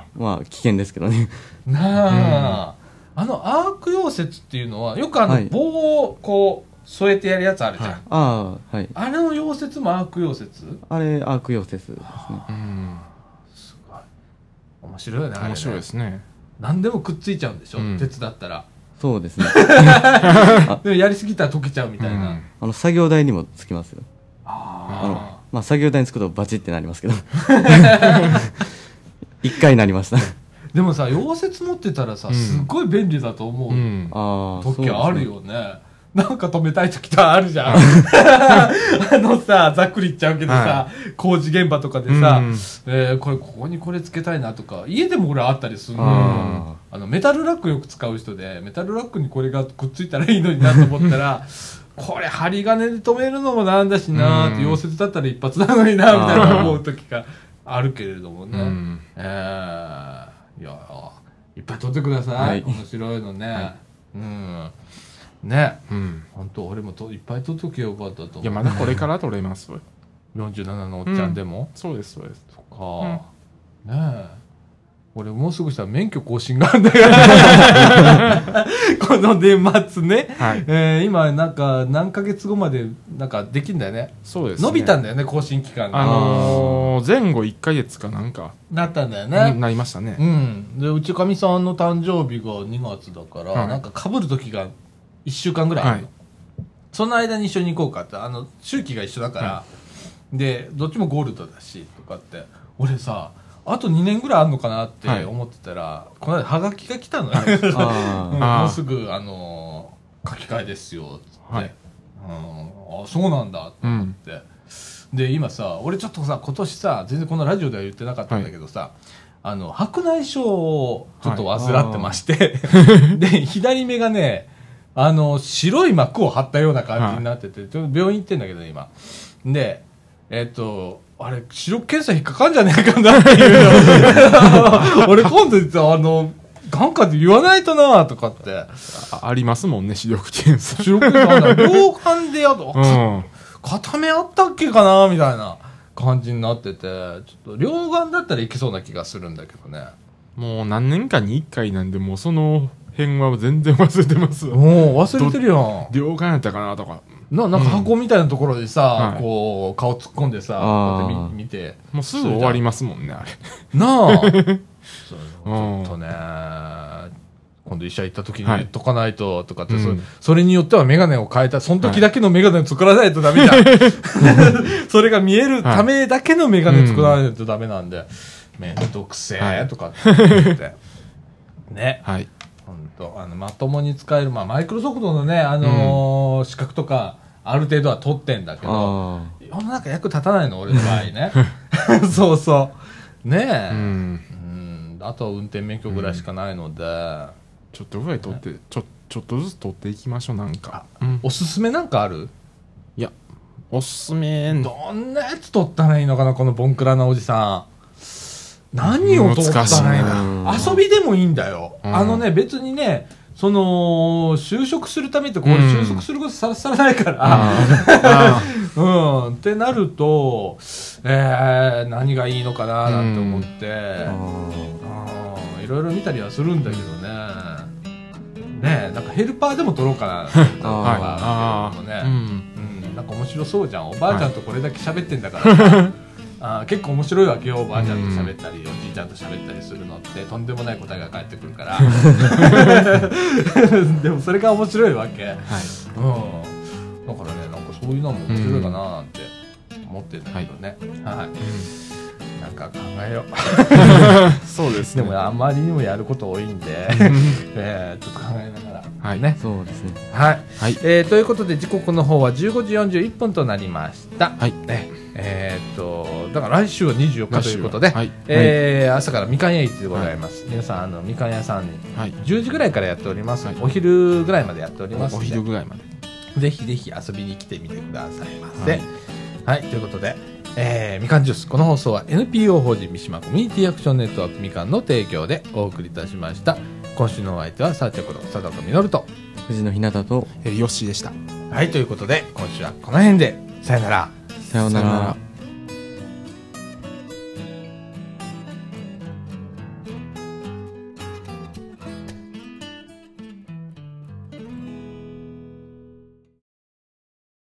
あまあ危険ですけどね。なあ、あのアーク溶接っていうのはよくあのはい。棒をこう添えてやるやつあるじゃん、はい。ああはい。あれの溶接もアーク溶接？あれアーク溶接ですね。あうん。すごい。面白いよねあれね。面白いですね。何でもくっついちゃうんでしょ、うん。鉄だったら。そうですね。でもやりすぎたら溶けちゃうみたいな、うん。あの作業台にもつきますよ。ああのまあ作業台につくとバチってなりますけど。一回なりました。ーでもさ溶接持ってたらさ、うん。すっごい便利だと思う、うん。ああ時あるよねなんか止めたい時とあるじゃん。あのさ、ざっくり言っちゃうけどさ、は工事現場とかでさ、うんえーこれここにこれつけたいなとか、家でも俺あったりするのよああの、メタルラックよく使う人で、メタルラックにこれがくっついたらいいのになと思ったら、これ針金で止めるのもなんだしなーって、うん溶接だったら一発なのにな、みたいな思う時があるけれどもね。うんえー、いやいっぱい撮ってください。はい面白いのね。うん。ね。うん本当俺もといっぱい撮っとよかったと思う。いやまだこれから取れます47のおっちゃんでも、そうですそうですそっか、ねえ。俺もうすぐしたら免許更新があるんだから。この年末ね。はいえー今なんか何ヶ月後までなんかできんだよね。そうですね伸びたんだよね、更新期間が。あのー前後1ヶ月かなんかなったんだよね。なりましたねうん。で、うちかみさんの誕生日が2月だから、はいなんか被る時が1週間ぐらい。はい。その間に一緒に行こうかって、あの、周期が一緒だから、はで、どっちもゴールドだし、とかって、俺さ、あと2年ぐらいあるのかなってはい。思ってたら、この間ハガキが来たのよ。もうすぐ、あのー書き換えですよ、つって。はい。うん、あ、そうなんだ、と思って。で、今さ、俺ちょっとさ、今年さ、全然このラジオでは言ってなかったんだけどさ、あの、白内障をちょっと患ってまして、で、左目がね、あの、白い膜を張ったような感じになってて、ちょっと病院行ってんだけど、今。で、えっと、あれ、視力検査引っかかんじゃねえかなっていうの。俺今度さ、あの、眼科で言わないとなとかって。あありますもんね視力検査視力検査両眼でやる、うん片目あったっけかなみたいな感じになってて、ちょっと両眼だったらいけそうな気がするんだけどね。もう何年かに1回なんでもうその辺は全然忘れてます もう忘れてるやん。両眼やったかなとかな、なんか箱みたいなところでさ、はいこう、顔突っ込んでさ、あーこうやって見見て。もうすぐ終わりますもんねあれなあ。そうちうんょっとね、今度医者行った時にはい言っとかないと、とかって、そうんそれによってはメガネを変えた、その時だけのメガネを作らないとダメじゃん。それが見えるためだけのメガネ作らないとダメなんで、めんどくせえとかって言って。ね。はい本当あの、まともに使える、まあ、マイクロソフトのね、あのー資格とか、ある程度は取ってんだけど、あ世の中役立たないの、俺の場合ね。そうそう。ねえ。うんうん。あとは運転免許ぐらいしかないので、ちょっとぐらい取ってちょちょっとずつ取っていきましょうなんか、うんおすすめなんかある？いやおすすめどんなやつ取ったらいいのかな、このボンクラなおじさん。何を取ったらいいの難しい遊びでもいいんだよ。うんあのね、別にね、その、就職するためって、これうん就職することさらさらないから、あ うん、ってなると、えー、何がいいのかななんて思って、あうんいいろいろ見たりはするんだけどね。ねえ、なんかヘルパーでも撮ろうかな、とかはあるけどね。うん。うん、なんか面白そうじゃん。おばあちゃんとこれだけ喋ってんだからさ。あー結構面白いわけよ。おばあちゃんと喋ったり、おじいちゃんと喋ったりするのってとんでもない答えが返ってくるから。でもそれが面白いわけ、はい。うん、だからねなんかそういうのも面白いかななんて思ってんだけどね、はい。なんか考えよう。そうですね。でもあまりにもやること多いんで、えーちょっと考えながらはい。ねそうですね。はい、はいえーということで時刻の方は15時41分となりました。はいねえーっとだから来週は24日ということで、はい。えー朝からみかん屋市でございます。皆さんあのみかん屋さんにはい。10時ぐらいからやっております。はいお昼ぐらいまでやっておりますおので昼ぐらいまで。ぜひぜひ遊びに来てみてくださいませ。はい、ということで、えーみかんジュースこの放送は NPO 法人三島コミュニティアクションネットワークみかんの提供でお送りいたしました。今週のお相手はさあちゃこと佐藤みのると。藤野ひなたと、えー、ヨッシーでした。はい、ということで、今週はこの辺で、さよなら。さようなら。